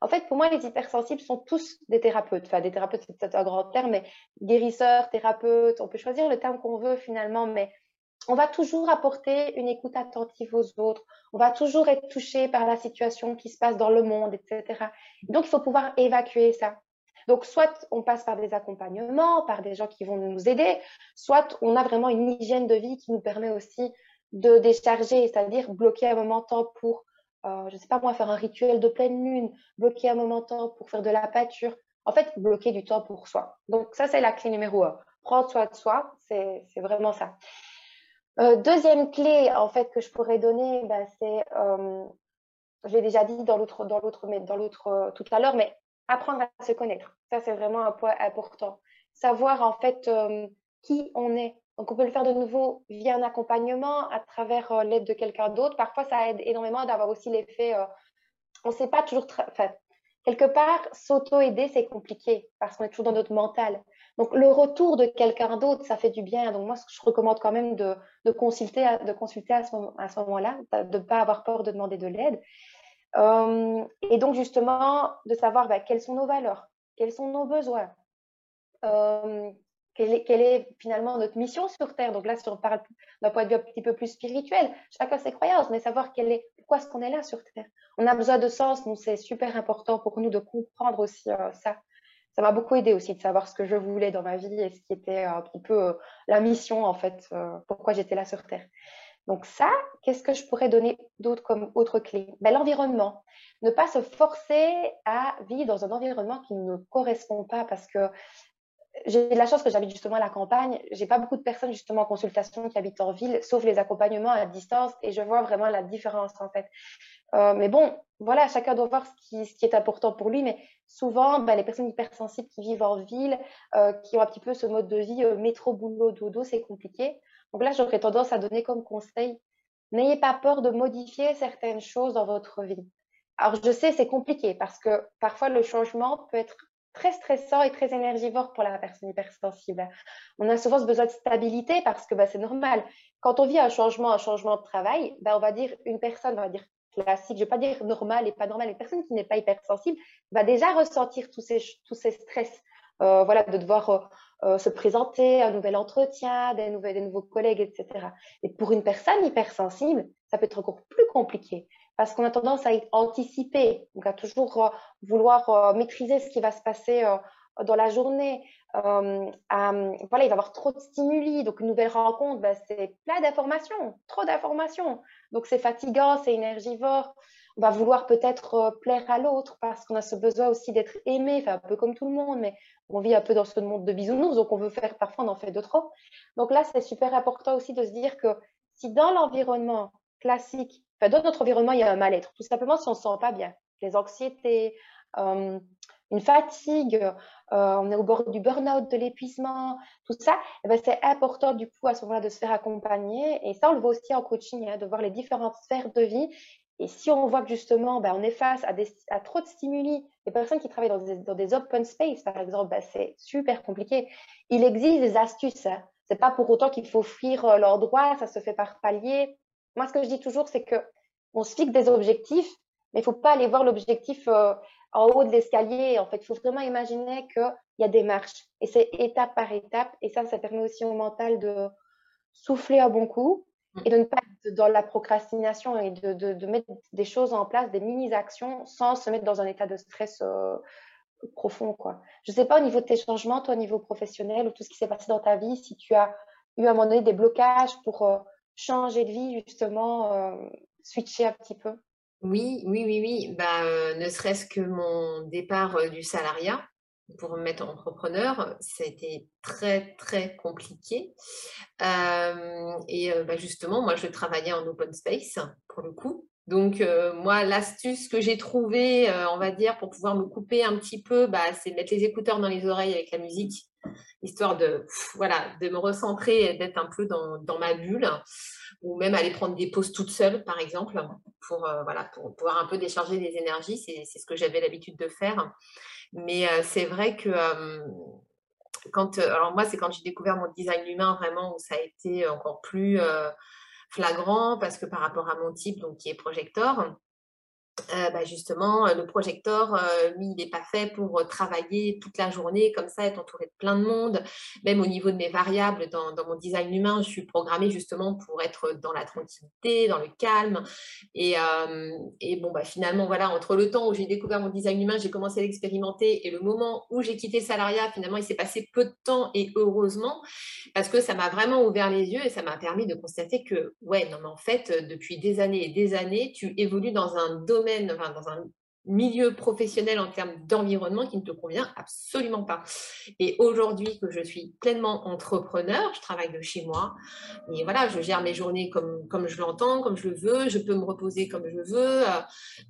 En fait, pour moi, les hypersensibles sont tous des thérapeutes. Enfin, des thérapeutes, c'est un grand terme, mais guérisseurs, thérapeutes, on peut choisir le terme qu'on veut finalement, mais on va toujours apporter une écoute attentive aux autres. On va toujours être touché par la situation qui se passe dans le monde, etc. Donc, il faut pouvoir évacuer ça. Donc, soit on passe par des accompagnements, par des gens qui vont nous aider, soit on a vraiment une hygiène de vie qui nous permet aussi de décharger, c'est-à-dire bloquer un moment temps pour, euh, je ne sais pas moi, faire un rituel de pleine lune, bloquer un moment temps pour faire de la pâture. En fait, bloquer du temps pour soi. Donc ça, c'est la clé numéro un. Prendre soin de soi, c'est vraiment ça. Euh, deuxième clé, en fait, que je pourrais donner, ben, c'est, euh, je l'ai déjà dit dans l'autre, dans l'autre, dans l'autre tout à l'heure, mais apprendre à se connaître. Ça, c'est vraiment un point important. Savoir en fait qui on est, donc, on peut le faire de nouveau via un accompagnement, à travers euh, l'aide de quelqu'un d'autre. Parfois, ça aide énormément d'avoir aussi l'effet. Euh, on ne sait pas toujours. Enfin, quelque part, s'auto-aider, c'est compliqué parce qu'on est toujours dans notre mental. Donc, le retour de quelqu'un d'autre, ça fait du bien. Donc, moi, je recommande quand même de, consulter, de consulter à ce, moment-là, de ne pas avoir peur de demander de l'aide. Euh, et donc, justement, de savoir bah, quelles sont nos valeurs, quels sont nos besoins, quelle est, finalement notre mission sur Terre? Donc là, si on parle d'un point de vue un petit peu plus spirituel, chacun ses croyances, mais savoir quelle est, pourquoi est-ce qu'on est là sur Terre? On a besoin de sens, donc c'est super important pour nous de comprendre aussi euh, ça. Ça m'a beaucoup aidé aussi de savoir ce que je voulais dans ma vie et ce qui était un petit peu euh, la mission, en fait, euh, pourquoi j'étais là sur Terre. Donc ça, qu'est-ce que je pourrais donner d'autre comme autre clé? Ben, L'environnement. Ne pas se forcer à vivre dans un environnement qui ne correspond pas parce que j'ai la chance que j'habite justement à la campagne. J'ai pas beaucoup de personnes justement en consultation qui habitent en ville, sauf les accompagnements à distance, et je vois vraiment la différence en fait. Euh, mais bon, voilà, chacun doit voir ce qui, est important pour lui. Mais souvent, ben, les personnes hypersensibles qui vivent en ville, euh, qui ont un petit peu ce mode de vie euh, métro, boulot, dodo, c'est compliqué. Donc là, j'aurais tendance à donner comme conseil n'ayez pas peur de modifier certaines choses dans votre vie. Alors, je sais, c'est compliqué parce que parfois le changement peut être très stressant et très énergivore pour la personne hypersensible. On a souvent ce besoin de stabilité parce que bah, c'est normal. Quand on vit un changement, un changement de travail, bah, on va dire une personne, on va dire classique, je ne vais pas dire normal et pas normal, une personne qui n'est pas hypersensible va déjà ressentir tous ces, tous ces stress. Euh, voilà, de devoir euh, euh, se présenter, un nouvel entretien, des, des nouveaux collègues, etc. Et pour une personne hypersensible, ça peut être encore plus compliqué parce qu'on a tendance à anticiper, donc à toujours euh, vouloir euh, maîtriser ce qui va se passer euh, dans la journée. voilà, il va y avoir trop de stimuli, donc une nouvelle rencontre, ben, c'est plein d'informations, trop d'informations. Donc c'est fatigant, c'est énergivore. On va vouloir peut-être plaire à l'autre parce qu'on a ce besoin aussi d'être aimé, un peu comme tout le monde, mais on vit un peu dans ce monde de bisounours, donc on veut faire, parfois on en fait de trop. Donc là, c'est super important aussi de se dire que si dans l'environnement classique, dans notre environnement, il y a un mal-être. Tout simplement, si on ne se sent pas bien, les anxiétés, euh, une fatigue, euh, on est au bord du burn-out, de l'épuisement, tout ça, eh ben, c'est important du coup à ce moment-là de se faire accompagner. Et ça, on le voit aussi en coaching, hein, de voir les différentes sphères de vie. Et si on voit que justement, ben, on est face à, trop de stimuli, les personnes qui travaillent dans des, open space, par exemple, ben, c'est super compliqué. Il existe des astuces. Hein. C'est pas pour autant qu'il faut fuir euh, leur droit, ça se fait par palier. Moi, ce que je dis toujours, c'est que on se fixe des objectifs, mais il faut pas aller voir l'objectif euh, en haut de l'escalier. En fait, il faut vraiment imaginer qu'il y a des marches et c'est étape par étape. Et ça, ça permet aussi au mental de souffler à bon coup mmh. et de ne pas être dans la procrastination et de, mettre des choses en place, des mini-actions sans se mettre dans un état de stress euh, profond. Quoi. Je ne sais pas au niveau de tes changements, toi, au niveau professionnel ou tout ce qui s'est passé dans ta vie, si tu as eu à un moment donné des blocages pour euh, changer de vie, justement, euh, switcher un petit peu Oui, oui, oui, oui. Bah, euh, ne serait-ce que mon départ euh, du salariat pour me mettre entrepreneur, ça a été très, très compliqué. et bah, justement, moi, je travaillais en open space, pour le coup. Donc, moi, l'astuce que j'ai trouvée, on va dire, pour pouvoir me couper un petit peu, bah, c'est mettre les écouteurs dans les oreilles avec la musique histoire de, voilà, de me recentrer et d'être un peu dans, ma bulle, ou même aller prendre des pauses toute seule, par exemple, pour, euh, voilà, pour pouvoir un peu décharger les énergies. C'est ce que j'avais l'habitude de faire. Mais euh, c'est vrai que euh, quand, alors moi, c'est quand j'ai découvert mon design humain vraiment où ça a été encore plus flagrant parce que par rapport à mon type, donc qui est projecteur, euh, bah, justement, euh, le projecteur, euh, lui, il n'est pas fait pour travailler toute la journée comme ça, être entouré de plein de monde. Même au niveau de mes variables, dans, mon design humain, je suis programmée justement pour être dans la tranquillité, dans le calme. Et, et bon, bah, finalement, voilà, entre le temps où j'ai découvert mon design humain, j'ai commencé à l'expérimenter et le moment où j'ai quitté le salariat, finalement, il s'est passé peu de temps et heureusement, parce que ça m'a vraiment ouvert les yeux et ça m'a permis de constater que, ouais, non, mais en fait, depuis des années et des années, tu évolues dans un domaine dans un milieu professionnel en termes d'environnement qui ne te convient absolument pas. Et aujourd'hui que je suis pleinement entrepreneur, je travaille de chez moi, et voilà, je gère mes journées comme, comme je l'entends, comme je le veux, je peux me reposer comme je veux. Euh,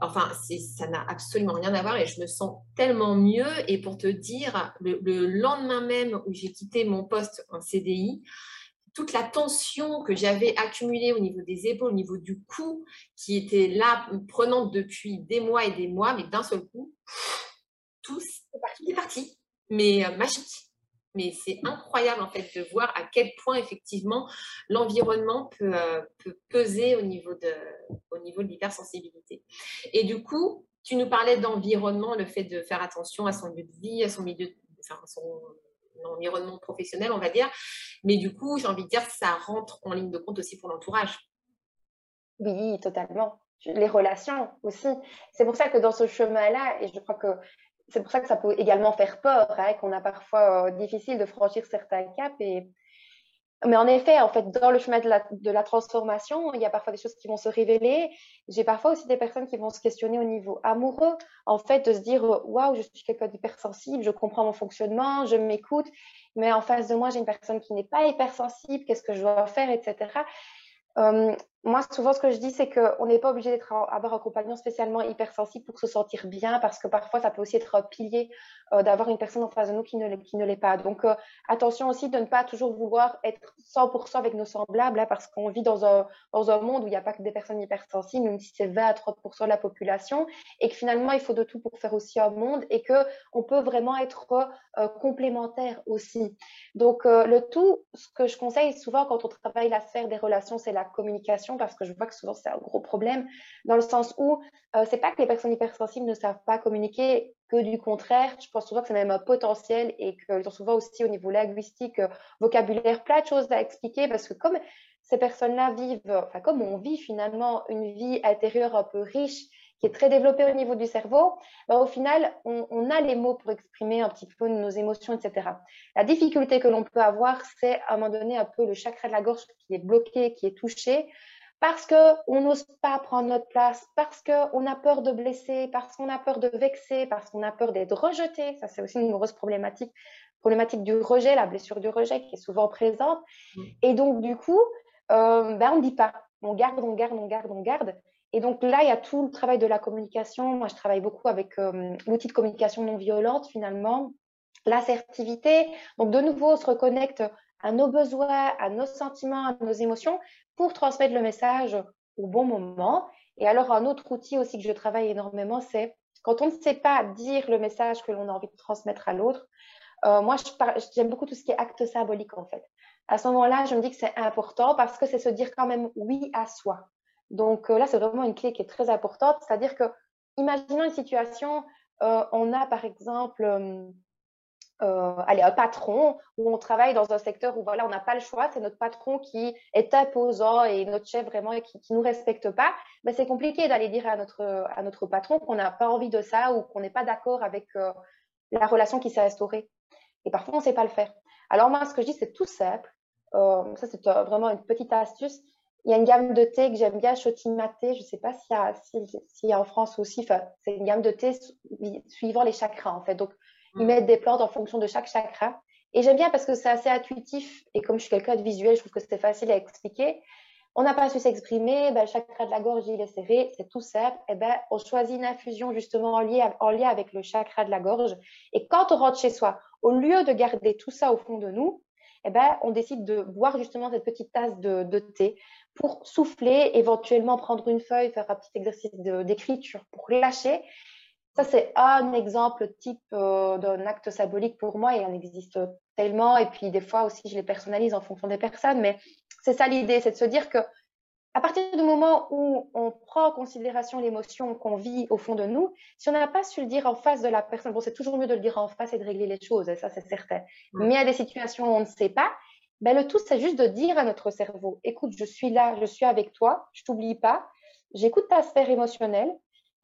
enfin, ça n'a absolument rien à voir et je me sens tellement mieux. Et pour te dire, le lendemain même où j'ai quitté mon poste en CDI, toute la tension que j'avais accumulée au niveau des épaules, au niveau du cou, qui était là, prenante depuis des mois et des mois, mais d'un seul coup, tout est parti, mais euh, magique. Mais c'est incroyable en fait de voir à quel point effectivement l'environnement peut, euh, peser au niveau de, au niveau de l'hypersensibilité. Et du coup, tu nous parlais d'environnement, le fait de faire attention à son lieu de vie, à son milieu, environnement professionnel, on va dire. Mais du coup, j'ai envie de dire, ça rentre en ligne de compte aussi pour l'entourage. Oui, totalement. Les relations aussi. C'est pour ça que dans ce chemin-là, et je crois que c'est pour ça que ça peut également faire peur, hein, qu'on a parfois euh, difficile de franchir certains caps. Et mais en effet, en fait, dans le chemin de la, transformation, il y a parfois des choses qui vont se révéler. J'ai parfois aussi des personnes qui vont se questionner au niveau amoureux, en fait, de se dire waouh, je suis quelqu'un d'hypersensible, je comprends mon fonctionnement, je m'écoute, mais en face de moi, j'ai une personne qui n'est pas hypersensible, qu'est-ce que je dois faire, etc. moi, souvent, ce que je dis, c'est qu'on n'est pas obligé d'être un compagnon spécialement hypersensible pour se sentir bien, parce que parfois, ça peut aussi être un pilier euh, d'avoir une personne en face de nous qui ne, l'est pas. Donc, euh, attention aussi de ne pas toujours vouloir être 100% avec nos semblables, hein, parce qu'on vit dans un, dans un monde où il n'y a pas que des personnes hypersensibles, même si c'est 20 à 30% de la population, et que finalement, il faut de tout pour faire aussi un monde, et que on peut vraiment être euh, complémentaire aussi. Donc, le tout, ce que je conseille souvent quand on travaille la sphère des relations, c'est la communication parce que je vois que souvent c'est un gros problème dans le sens où euh, c'est pas que les personnes hypersensibles ne savent pas communiquer, que du contraire, je pense souvent que c'est même un potentiel et qu'ils ont souvent aussi au niveau linguistique, euh, vocabulaire, plein de choses à expliquer parce que comme ces personnes-là vivent, enfin comme on vit finalement une vie intérieure un peu riche qui est très développée au niveau du cerveau, bah, au final, on, a les mots pour exprimer un petit peu nos émotions, etc. La difficulté que l'on peut avoir, c'est à un moment donné un peu le chakra de la gorge qui est bloqué, qui est touché, parce qu'on n'ose pas prendre notre place, parce qu'on a peur de blesser, parce qu'on a peur de vexer, parce qu'on a peur d'être rejeté. Ça, c'est aussi une grosse problématique, problématique du rejet, la blessure du rejet qui est souvent présente. Mm. Et donc, du coup, euh, ben, on ne dit pas. On garde, on garde, on garde, on garde. Et donc là, il y a tout le travail de la communication. Moi, je travaille beaucoup avec euh, l'outil de communication non violente, finalement, l'assertivité. Donc, de nouveau, on se reconnecte à nos besoins, à nos sentiments, à nos émotions pour transmettre le message au bon moment. Et alors, un autre outil aussi que je travaille énormément, c'est quand on ne sait pas dire le message que l'on a envie de transmettre à l'autre. Euh, moi, j'aime beaucoup tout ce qui est acte symbolique, en fait. À ce moment-là, je me dis que c'est important parce que c'est se dire quand même oui à soi. Donc euh, là, c'est vraiment une clé qui est très importante. C'est-à-dire que, imaginons une situation, euh, on a par exemple euh, allez, un patron où on travaille dans un secteur où voilà, on n'a pas le choix, c'est notre patron qui est imposant et notre chef vraiment qui, ne nous respecte pas, ben, c'est compliqué d'aller dire à notre, à notre patron qu'on n'a pas envie de ça ou qu'on n'est pas d'accord avec euh, la relation qui s'est instaurée. Et parfois, on ne sait pas le faire. Alors moi, ce que je dis, c'est tout simple. Euh, ça, c'est vraiment une petite astuce. Il y a une gamme de thé que j'aime bien, Chotimaté. Je ne sais pas s'il y, a, a en France aussi. Enfin, c'est une gamme de thé suivant les chakras, en fait. Donc, ils mettent des plantes en fonction de chaque chakra. Et j'aime bien parce que c'est assez intuitif. Et comme je suis quelqu'un de visuel, je trouve que c'est facile à expliquer. On n'a pas su s'exprimer, ben, le chakra de la gorge, il est serré, c'est tout simple. Et ben, on choisit une infusion justement en lien, en lien avec le chakra de la gorge. Et quand on rentre chez soi, au lieu de garder tout ça au fond de nous, eh ben, on décide de boire justement cette petite tasse de, de thé pour souffler, éventuellement prendre une feuille, faire un petit exercice d'écriture pour lâcher. Ça, c'est un exemple type euh, d'un acte symbolique pour moi et il en existe tellement. Et puis, des fois aussi, je les personnalise en fonction des personnes. Mais c'est ça l'idée, c'est de se dire que à partir du moment où on prend en considération l'émotion qu'on vit au fond de nous, si on n'a pas su le dire en face de la personne, bon, c'est toujours mieux de le dire en face et de régler les choses, ça c'est certain. Mais a des situations où on ne sait pas, ben, le tout c'est juste de dire à notre cerveau, écoute, je suis là, je suis avec toi, je t'oublie pas, j'écoute ta sphère émotionnelle,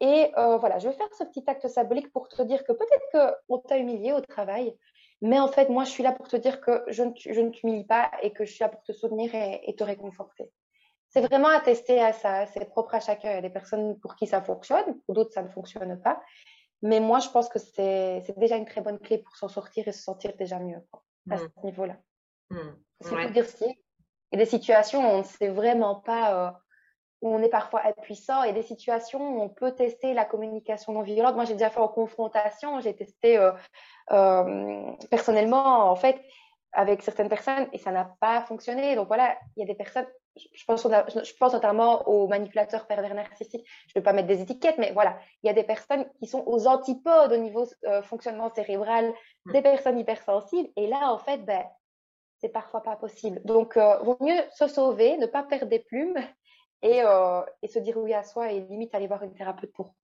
et euh, voilà, je vais faire ce petit acte symbolique pour te dire que peut-être qu'on t'a humilié au travail, mais en fait, moi, je suis là pour te dire que je ne, t'humilie pas et que je suis là pour te soutenir et te réconforter c'est vraiment tester à ça. C'est propre à chacun. Il y a des personnes pour qui ça fonctionne, pour d'autres, ça ne fonctionne pas. Mais moi, je pense que c'est déjà une très bonne clé pour s'en sortir et se sentir déjà mieux à ce mmh. niveau-là. Mmh. C'est ouais. dire ce Il y a des situations où on ne sait vraiment pas, euh, où on est parfois impuissant, et des situations où on peut tester la communication non violente. Moi, j'ai déjà fait en confrontation, j'ai testé euh, euh, personnellement, en fait, avec certaines personnes, et ça n'a pas fonctionné. Donc voilà, il y a des personnes, je pense, je pense notamment aux manipulateurs pervers narcissiques. Je ne vais pas mettre des étiquettes, mais voilà, il y a des personnes qui sont aux antipodes au niveau euh, fonctionnement cérébral, mm. des personnes hypersensibles. Et là, en fait, ben, c'est parfois pas possible. Donc, euh, vaut mieux se sauver, ne pas perdre des plumes et, euh, et, se dire oui à soi et limite aller voir une thérapeute pour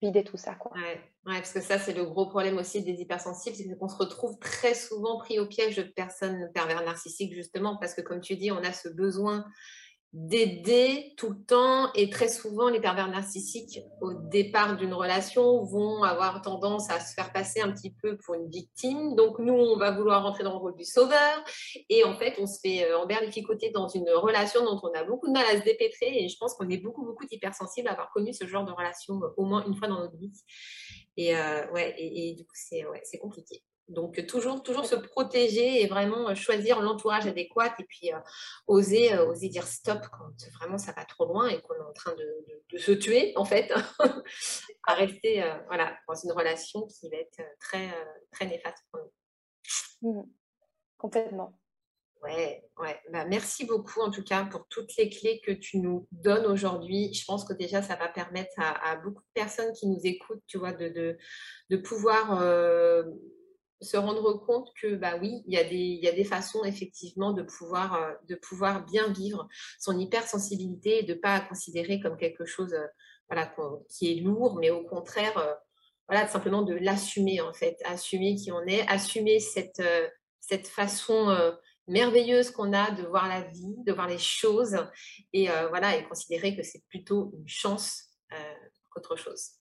vider tout ça. Quoi. Ouais, parce que ça, c'est le gros problème aussi des hypersensibles, c'est qu'on se retrouve très souvent pris au piège de personnes pervers narcissiques, justement, parce que comme tu dis, on a ce besoin d'aider tout le temps et très souvent les pervers narcissiques au départ d'une relation vont avoir tendance à se faire passer un petit peu pour une victime. Donc nous on va vouloir rentrer dans le rôle du sauveur. Et en fait on se fait euh, emberlificoter dans une relation dont on a beaucoup de mal à se dépêtrer. Et je pense qu'on est beaucoup beaucoup hypersensible à avoir connu ce genre de relation euh, au moins une fois dans notre vie. Et euh, ouais et, du coup c'est compliqué donc, toujours, toujours se protéger et vraiment euh, choisir l'entourage adéquat et puis euh, oser, euh, oser dire stop quand vraiment ça va trop loin et qu'on est en train de, se tuer, en fait, à rester voilà, dans une relation qui va être très, très néfaste pour nous. Mmh. Complètement. Ouais, ouais. Bah, merci beaucoup en tout cas pour toutes les clés que tu nous donnes aujourd'hui. Je pense que déjà ça va permettre à, beaucoup de personnes qui nous écoutent, tu vois, de, de, pouvoir se rendre compte que bah oui, il y, a des, y a des façons effectivement de pouvoir, euh, de pouvoir bien vivre son hypersensibilité et de ne pas considérer comme quelque chose euh, voilà, qui est lourd, mais au contraire, euh, voilà, simplement de l'assumer en fait, assumer qui on est, assumer cette, cette façon merveilleuse qu'on a de voir la vie, de voir les choses et voilà, et considérer que c'est plutôt une chance qu'autre chose.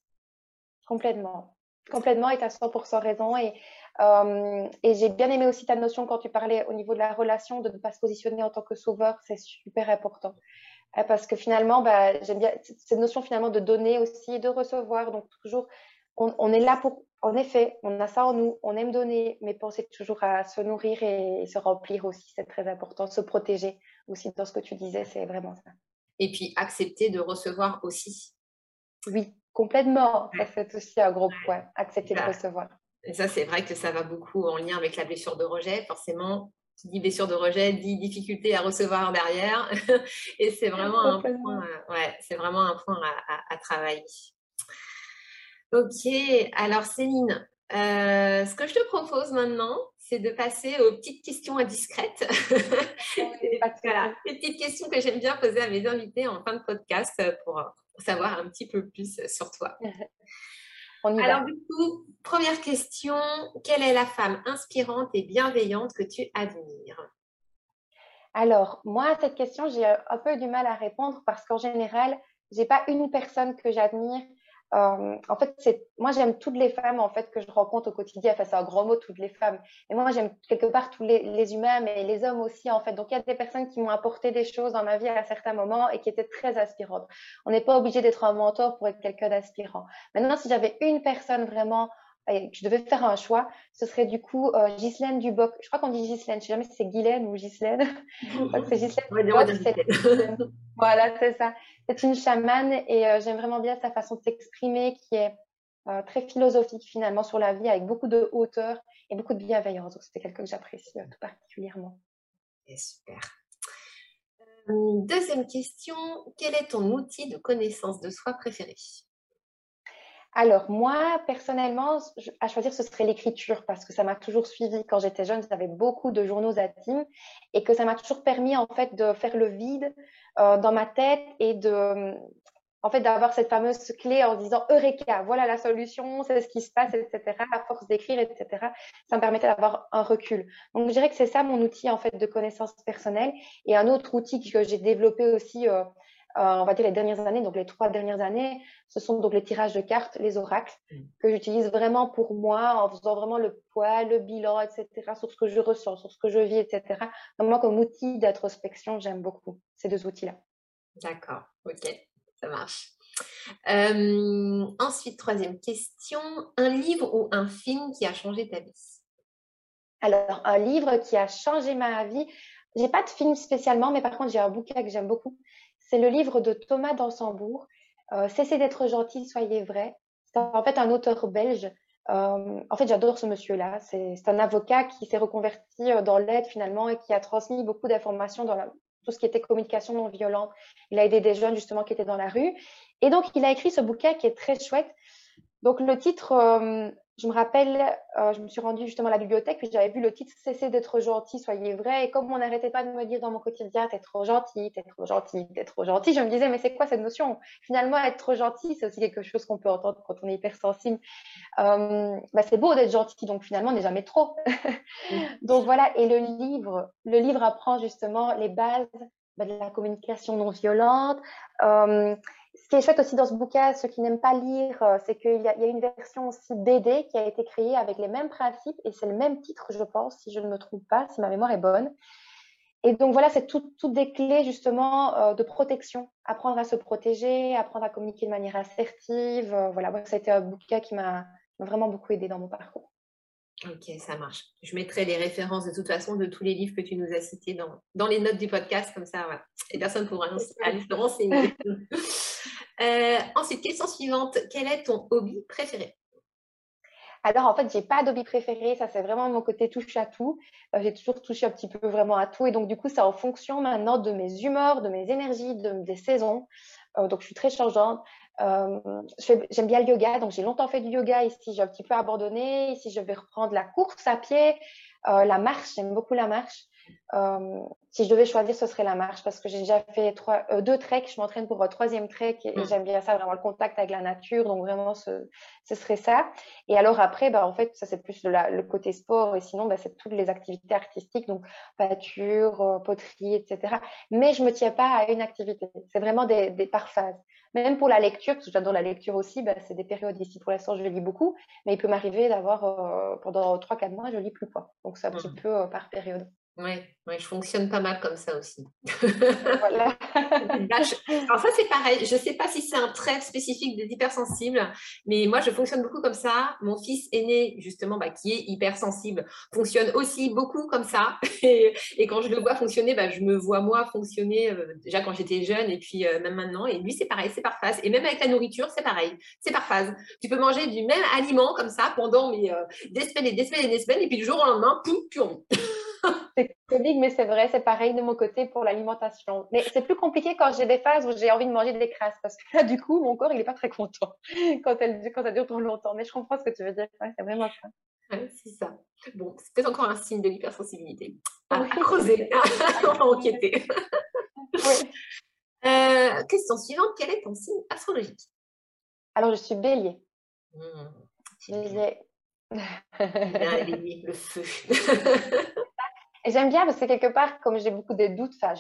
Complètement. Complètement, et tu as 100% raison. Et euh, et j'ai bien aimé aussi ta notion quand tu parlais au niveau de la relation, de ne pas se positionner en tant que sauveur, c'est super important. Euh, parce que finalement, bah, j'aime bien cette notion finalement de donner aussi de recevoir. Donc toujours, on, est là pour, en effet, on a ça en nous, on aime donner, mais penser toujours à se nourrir et, se remplir aussi, c'est très important. Se protéger aussi dans ce que tu disais, c'est vraiment ça. Et puis accepter de recevoir aussi. Oui, complètement. C'est aussi un gros point, accepter de recevoir. Et ça, c'est vrai que ça va beaucoup en lien avec la blessure de rejet. Forcément, qui dit blessure de rejet dit difficulté à recevoir derrière. et c'est vraiment, un point, euh, ouais, c'est vraiment un point à, travailler. Ok, alors Céline, euh, ce que je te propose maintenant, c'est de passer aux petites questions indiscrètes. voilà, les petites questions que j'aime bien poser à mes invités en fin de podcast pour savoir un petit peu plus sur toi. Alors, du coup, première question, quelle est la femme inspirante et bienveillante que tu admires? Alors, moi, à cette question, j'ai un peu du mal à répondre parce qu'en général, j'ai pas une personne que j'admire euh, en fait, c'est moi j'aime toutes les femmes en fait que je rencontre au quotidien. Enfin, c'est un grand mot toutes les femmes. Et moi j'aime quelque part tous les, les, humains, mais les hommes aussi en fait. Donc il y a des personnes qui m'ont apporté des choses dans ma vie à certains moments et qui étaient très aspirantes. On n'est pas obligé d'être un mentor pour être quelqu'un d'aspirant. Maintenant, si j'avais une personne vraiment et que je devais faire un choix, ce serait du coup euh, Ghislaine Duboc. Je crois qu'on dit Ghislaine, je ne sais jamais si c'est Guylaine ou Ghislaine. c'est Ghislaine Duboc. Voilà, c'est ça. C'est une chamane et euh, j'aime vraiment bien sa façon de s'exprimer qui est euh, très philosophique finalement sur la vie avec beaucoup de hauteur et beaucoup de bienveillance. Donc, c'était quelqu'un que j'apprécie tout particulièrement. super. Deuxième question, quel est ton outil de connaissance de soi préféré? Alors, moi, personnellement, à choisir, ce serait l'écriture parce que ça m'a toujours suivi. Quand j'étais jeune, j'avais beaucoup de journaux intimes et que ça m'a toujours permis, en fait, de faire le vide euh, dans ma tête et de, en fait, d'avoir cette fameuse clé en disant Eureka, voilà la solution, c'est ce qui se passe, etc. À force d'écrire, etc. Ça me permettait d'avoir un recul. Donc, je dirais que c'est ça mon outil, en fait, de connaissance personnelle. Et un autre outil que j'ai développé aussi euh, on va dire les dernières années, donc les trois dernières années, ce sont donc les tirages de cartes, les oracles, mm. que j'utilise vraiment pour moi, en faisant vraiment le poids, le bilan, etc., sur ce que je ressens, sur ce que je vis, etc. moi, comme outil d'introspection, j'aime beaucoup ces deux outils-là. D'accord, ok, ça marche. Euh, ensuite, troisième question, un livre ou un film qui a changé ta vie? Alors, un livre qui a changé ma vie, j'ai pas de film spécialement, mais par contre, j'ai un bouquin que j'aime beaucoup c'est le livre de Thomas Dansembourg, euh, Cessez d'être gentil, soyez vrai. C'est en fait un auteur belge. Euh, en fait, j'adore ce monsieur-là. C'est un avocat qui s'est reconverti euh, dans l'aide finalement et qui a transmis beaucoup d'informations dans tout ce qui était communication non violente. Il a aidé des jeunes justement qui étaient dans la rue. Et donc, il a écrit ce bouquin qui est très chouette. Donc, le titre, je me rappelle, euh, je me suis rendue justement à la bibliothèque, puis j'avais vu le titre Cessez d'être gentil, soyez vrai. Et comme on n'arrêtait pas de me dire dans mon quotidien, t'es trop gentil, t'es trop gentil, t'es trop gentil, je me disais, mais c'est quoi cette notion? Finalement, être trop gentil, c'est aussi quelque chose qu'on peut entendre quand on est hypersensible. Euh, bah, c'est beau d'être gentil, donc finalement, on n'est jamais trop. donc voilà, et le livre, le livre apprend justement les bases bah, de la communication non violente. Euh, ce qui est chouette aussi dans ce bouquin, ceux qui n'aiment pas lire, euh, c'est qu'il y, a une version aussi BD qui a été créée avec les mêmes principes et c'est le même titre, je pense, si je ne me trompe pas, si ma mémoire est bonne. Et donc voilà, c'est toutes des clés justement euh, de protection, apprendre à se protéger, apprendre à communiquer de manière assertive. Euh, voilà, ça a été un bouquin qui m'a vraiment beaucoup aidé dans mon parcours. Ok, ça marche. Je mettrai les références de toute façon de tous les livres que tu nous as cités dans, dans les notes du podcast, comme ça, voilà. Et personne ne pourra aller se renseigner. euh, ensuite, question suivante. Quel est ton hobby préféré? Alors, en fait, j'ai pas d'hobby préféré. Ça, c'est vraiment mon côté touche à tout. Euh, j'ai toujours touché un petit peu vraiment à tout. Et donc, du coup, c'est en fonction maintenant de mes humeurs, de mes énergies, de, des saisons. Euh, donc, je suis très changeante. Euh, j'aime bien le yoga, donc j'ai longtemps fait du yoga. Ici, j'ai un petit peu abandonné. Ici, je vais reprendre la course à pied, la marche. J'aime beaucoup la marche. Euh, si je devais choisir, ce serait la marche parce que j'ai déjà fait trois, euh, deux treks. Je m'entraîne pour un troisième trek et, mm. j'aime bien ça, vraiment le contact avec la nature. Donc vraiment, ce, ce serait ça. Et alors après, bah, en fait, ça c'est plus le côté sport et sinon, bah, c'est toutes les activités artistiques, donc peinture, euh, poterie, etc. Mais je me tiens pas à une activité. C'est vraiment des, des par Même pour la lecture, parce que j'adore la lecture aussi, bah, c'est des périodes ici. Pour l'instant, je lis beaucoup, mais il peut m'arriver d'avoir pendant 3-4 mois, je lis plus quoi. Donc c'est un petit mm. peu par période. Oui, ouais, je fonctionne pas mal comme ça aussi. voilà. Alors ça, c'est pareil. Je ne sais pas si c'est un trait spécifique des hypersensibles, mais moi, je fonctionne beaucoup comme ça. Mon fils aîné, justement, bah, qui est hypersensible, fonctionne aussi beaucoup comme ça. Et, quand je le vois fonctionner, bah, je me vois moi fonctionner euh, déjà quand j'étais jeune et puis euh, même maintenant. Et lui, c'est pareil, c'est par phase. Et même avec la nourriture, c'est pareil, c'est par phase. Tu peux manger du même aliment comme ça pendant mais, euh, des semaines et des semaines et des semaines, et puis du jour au lendemain, poum, tu c'est comique, mais c'est vrai, c'est pareil de mon côté pour l'alimentation. Mais c'est plus compliqué quand j'ai des phases où j'ai envie de manger des crasses, parce que là, du coup, mon corps, il n'est pas très content quand, elle, quand ça dure trop longtemps. Mais je comprends ce que tu veux dire. c'est vraiment ça. c'est ça. Bon, c'est peut-être encore un signe de l'hypersensibilité. À, creuser, on va enquêter. Euh, question suivante, quel est ton signe astrologique? Alors, je suis bélier. Mmh, bélier. le feu. Et j'aime bien parce que quelque part, comme j'ai beaucoup de doutes, enfin,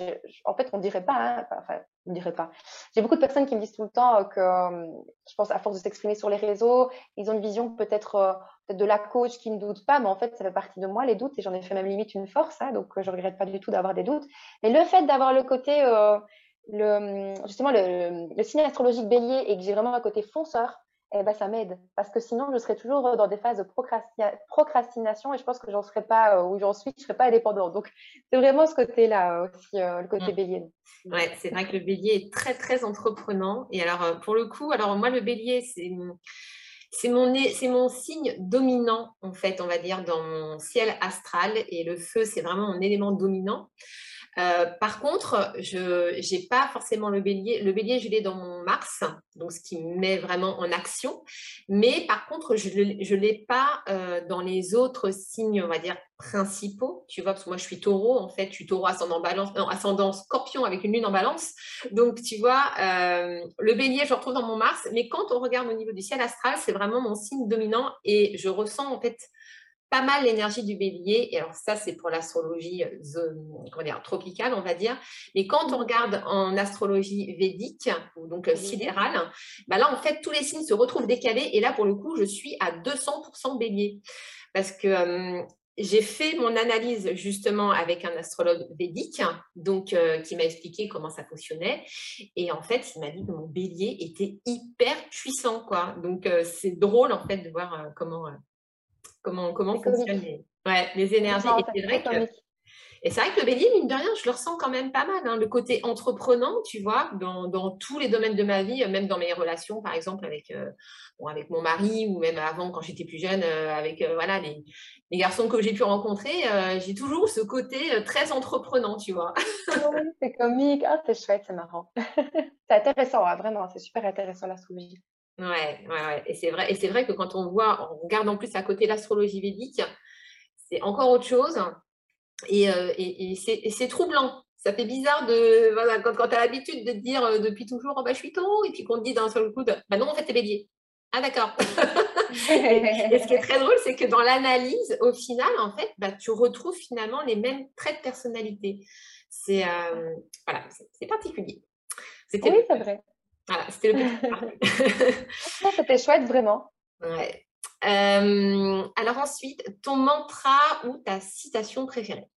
en fait, on dirait pas, hein, enfin, on dirait pas. J'ai beaucoup de personnes qui me disent tout le temps euh, que, euh, je pense, à force de s'exprimer sur les réseaux, ils ont une vision peut-être euh, de la coach qui ne doute pas, mais en fait, ça fait partie de moi, les doutes, et j'en ai fait même limite une force, hein, donc je regrette pas du tout d'avoir des doutes. Mais le fait d'avoir le côté, le, justement, le, le signe astrologique bélier et que j'ai vraiment un côté fonceur, eh ben, ça m'aide. Parce que sinon, je serais toujours dans des phases de procrastination et je pense que j'en serais pas euh, où j'en suis, je serais pas indépendante. Donc, c'est vraiment ce côté-là aussi, le côté mmh. bélier. Ouais, c'est vrai que le bélier est très, très entreprenant. Et alors, pour le coup, alors moi, le bélier, c'est c'est mon, c'est mon signe dominant, en fait, on va dire, dans mon ciel astral. Et le feu, c'est vraiment mon élément dominant. Euh, par contre, je n'ai pas forcément le bélier. Le bélier, je l'ai dans mon Mars, donc ce qui me met vraiment en action. Mais par contre, je ne l'ai pas euh, dans les autres signes, on va dire, principaux. Tu vois, parce que moi, je suis taureau, en fait, je suis taureau ascendant, balance, ascendant scorpion avec une lune en balance. Donc, tu vois, euh, le bélier, je le retrouve dans mon Mars. Mais quand on regarde au niveau du ciel astral, c'est vraiment mon signe dominant et je ressens, en fait, pas mal l'énergie du bélier. Et alors ça, c'est pour l'astrologie euh, tropicale, on va dire. Mais quand on regarde en astrologie védique, ou donc euh, sidérale, bah là, en fait, tous les signes se retrouvent décalés. Et là, pour le coup, je suis à 200% bélier. Parce que euh, j'ai fait mon analyse justement avec un astrologue védique, donc qui m'a expliqué comment ça fonctionnait. Et en fait, il m'a dit que mon bélier était hyper puissant, quoi. Donc c'est drôle en fait de voir comment comment, comment fonctionnent les, ouais, les énergies. Et c'est vrai que. Et c'est vrai que le bélier, mine de rien, je le ressens quand même pas mal. Hein. le côté entreprenant, tu vois, dans, dans, tous les domaines de ma vie, même dans mes relations, par exemple, avec, euh, bon, avec mon mari ou même avant, quand j'étais plus jeune, euh, avec euh, voilà, les, les, garçons que j'ai pu rencontrer, j'ai toujours ce côté très entreprenant, tu vois. oui, c'est comique. Ah, c'est chouette, c'est marrant. c'est intéressant, hein, vraiment, c'est super intéressant l'astrologie. Ouais, ouais, ouais. Et c'est vrai, et c'est vrai que quand on voit, on regarde en plus à côté l'astrologie védique, c'est encore autre chose. Et, euh, et, c'est troublant. Ça fait bizarre de, voilà, quand, quand tu as l'habitude de te dire euh, depuis toujours, oh, bah, je suis taureau, et puis qu'on te dit d'un seul coup, bah non, en fait, t'es bélier. Ah, d'accord. et ce qui est très drôle, c'est que dans l'analyse, au final, en fait, bah, tu retrouves finalement les mêmes traits de personnalité. C'est euh, voilà, c'est particulier. Oui, c'est vrai. Voilà, c'était le petit C'était chouette, vraiment. Ouais. Euh, alors ensuite, ton mantra ou ta citation préférée?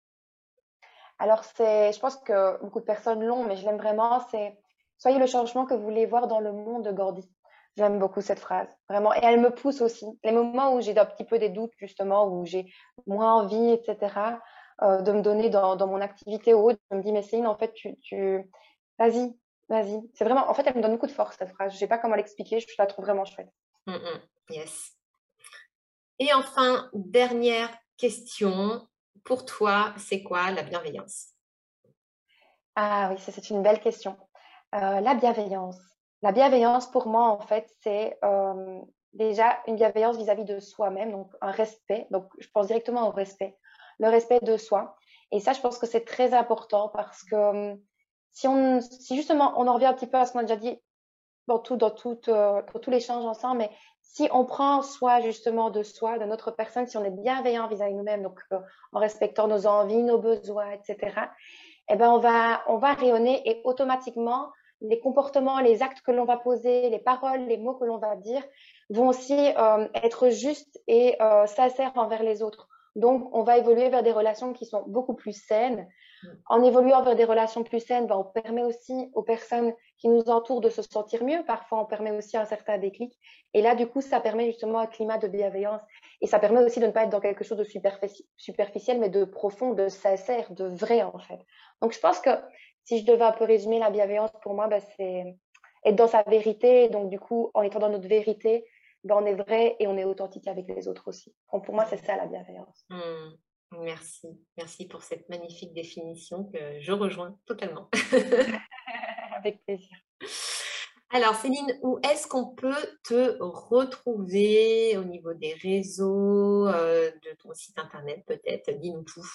Alors, c'est, je pense que beaucoup de personnes l'ont, mais je l'aime vraiment. C'est Soyez le changement que vous voulez voir dans le monde de Gordy. J'aime beaucoup cette phrase, vraiment. Et elle me pousse aussi. Les moments où j'ai un petit peu des doutes, justement, où j'ai moins envie, etc., euh, de me donner dans, dans, mon activité ou autre, je me dis, mais Céline, en fait, tu, tu... vas-y, Vas-y. C'est vraiment, en fait, elle me donne beaucoup de force, cette phrase. Je sais pas comment l'expliquer, je la trouve vraiment chouette. Mmh, mmh. Yes. Et enfin, dernière question. Pour toi, c'est quoi la bienveillance? Ah oui, c'est une belle question. Euh, la bienveillance. La bienveillance, pour moi, en fait, c'est euh, déjà une bienveillance vis-à-vis de soi-même, donc un respect. Donc, je pense directement au respect. Le respect de soi. Et ça, je pense que c'est très important parce que si, on, si justement on en revient un petit peu à ce qu'on a déjà dit dans, tout, dans, tout, euh, échanges ensemble, mais si on prend soin justement de soi, de notre personne, si on est bienveillant vis-à-vis de nous-mêmes, donc euh, en respectant nos envies, nos besoins, etc., eh ben on va, on va rayonner et automatiquement les comportements, les actes que l'on va poser, les paroles, les mots que l'on va dire vont aussi euh, être justes et sincères envers les autres. Donc, on va évoluer vers des relations qui sont beaucoup plus saines, en évoluant vers des relations plus saines, ben, on permet aussi aux personnes qui nous entourent de se sentir mieux. Parfois, on permet aussi un certain déclic. Et là, du coup, ça permet justement un climat de bienveillance. Et ça permet aussi de ne pas être dans quelque chose de superficiel, mais de profond, de sincère, de vrai, en fait. Donc, je pense que si je devais un peu résumer la bienveillance, pour moi, ben, c'est être dans sa vérité. Donc, du coup, en étant dans notre vérité, ben, on est vrai et on est authentique avec les autres aussi. Donc, pour moi, c'est ça la bienveillance. Mmh. Merci, merci pour cette magnifique définition que je rejoins totalement. Avec plaisir. Alors Céline, où est-ce qu'on peut te retrouver au niveau des réseaux, euh, de ton site internet peut-être? Dis-nous tout.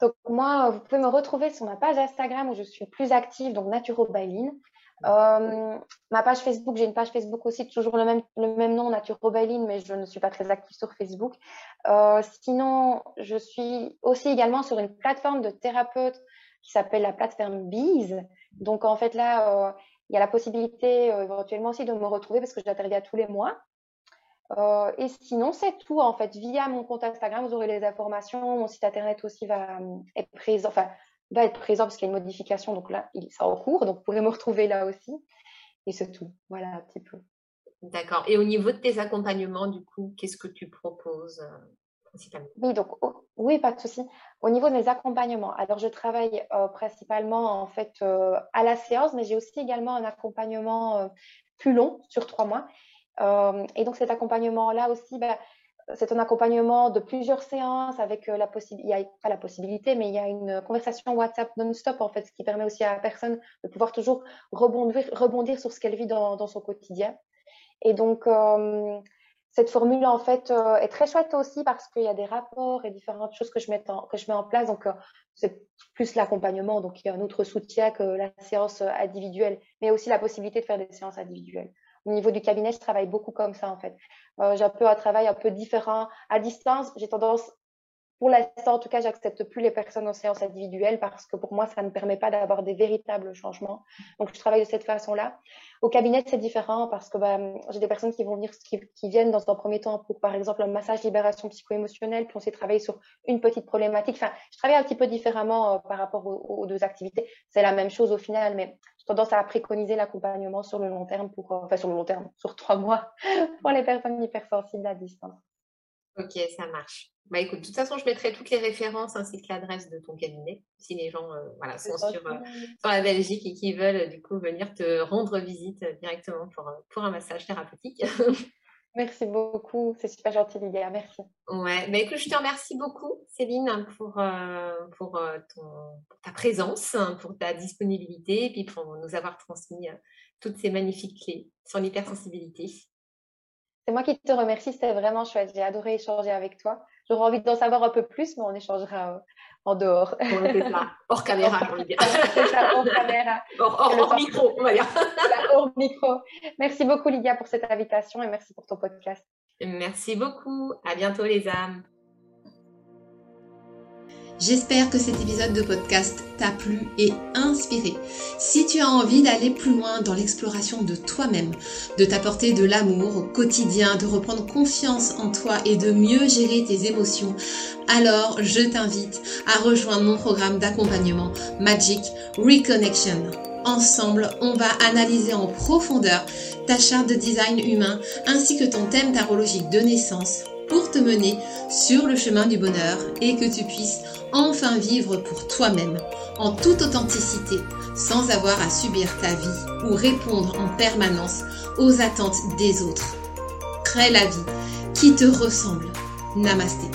Donc moi, vous pouvez me retrouver sur ma page Instagram où je suis plus active, donc Naturobaline. Euh, ma page Facebook, j'ai une page Facebook aussi, toujours le même, le même nom, Naturobaline, mais je ne suis pas très active sur Facebook. Euh, sinon, je suis aussi également sur une plateforme de thérapeute qui s'appelle la plateforme Bees. Donc, en fait, là, euh, il y a la possibilité éventuellement aussi de me retrouver parce que j'interviens tous les mois. Et sinon, c'est tout, en fait. Via mon compte Instagram, vous aurez les informations. Mon site internet aussi va être présent, enfin, va être présent parce qu'il y a une modification. Donc là, il, ça en cours. Donc, vous pourrez me retrouver là aussi. Et c'est tout. Voilà, un petit peu. D'accord. Et au niveau de tes accompagnements, du coup, qu'est-ce que tu proposes principalement? Oui, donc oui, pas de souci. Au niveau de mes accompagnements, alors je travaille principalement en fait à la séance, mais j'ai aussi également un accompagnement plus long sur trois mois. et donc cet accompagnement-là aussi, bah, c'est un accompagnement de plusieurs séances avec la possibilité, il y a pas la possibilité, mais il y a une conversation WhatsApp non-stop en fait, ce qui permet aussi à la personne de pouvoir toujours rebondir, sur ce qu'elle vit dans, son quotidien. Et donc, cette formule en fait est très chouette aussi parce qu'il y a des rapports et différentes choses que je mets en, que je mets en place. Donc, c'est plus l'accompagnement. Donc, il y a un autre soutien que la séance individuelle, mais aussi la possibilité de faire des séances individuelles. Au niveau du cabinet, je travaille beaucoup comme ça en fait. Euh, j'ai un peu un travail un peu différent à distance. J'ai tendance pour l'instant, en tout cas, j'accepte plus les personnes en séance individuelle parce que pour moi, ça ne permet pas d'avoir des véritables changements. Donc, je travaille de cette façon-là. Au cabinet, c'est différent parce que bah, j'ai des personnes qui viennent dans un premier temps pour, par exemple, un massage libération psycho-émotionnelle, puis on s'est travailler sur une petite problématique. Enfin, je travaille un petit peu différemment euh, par rapport aux, deux activités. C'est la même chose au final, mais j'ai tendance à préconiser l'accompagnement sur le long terme pour, euh, enfin, sur le long terme, sur trois mois pour les personnes hypersensibles à distance. Ok, ça marche. Bah écoute, de toute façon, je mettrai toutes les références ainsi que l'adresse de ton cabinet si les gens euh, voilà, sont sur, euh, sur, la Belgique et qui veulent du coup venir te rendre visite directement pour, pour un massage thérapeutique. Merci beaucoup, c'est super gentil Lydia, merci. Ouais, bah écoute, je te remercie beaucoup Céline pour, euh, pour, ton, pour ta présence, pour ta disponibilité et puis pour nous avoir transmis toutes ces magnifiques clés sur l'hypersensibilité. C'est moi qui te remercie, c'était vraiment chouette. J'ai adoré échanger avec toi. J'aurais envie d'en savoir un peu plus, mais on échangera euh, en dehors. Hors caméra, hors caméra. Hors, micro, on va dire. hors micro. Merci beaucoup, Lydia, pour cette invitation et merci pour ton podcast. Merci beaucoup. À bientôt, les âmes. J'espère que cet épisode de podcast t'a plu et inspiré. Si tu as envie d'aller plus loin dans l'exploration de toi-même, de t'apporter de l'amour au quotidien, de reprendre confiance en toi et de mieux gérer tes émotions, alors je t'invite à rejoindre mon programme d'accompagnement Magic Reconnection. Ensemble, on va analyser en profondeur ta charte de design humain ainsi que ton thème tarologique de naissance pour te mener sur le chemin du bonheur et que tu puisses enfin vivre pour toi-même, en toute authenticité, sans avoir à subir ta vie ou répondre en permanence aux attentes des autres. Crée la vie qui te ressemble. Namasté.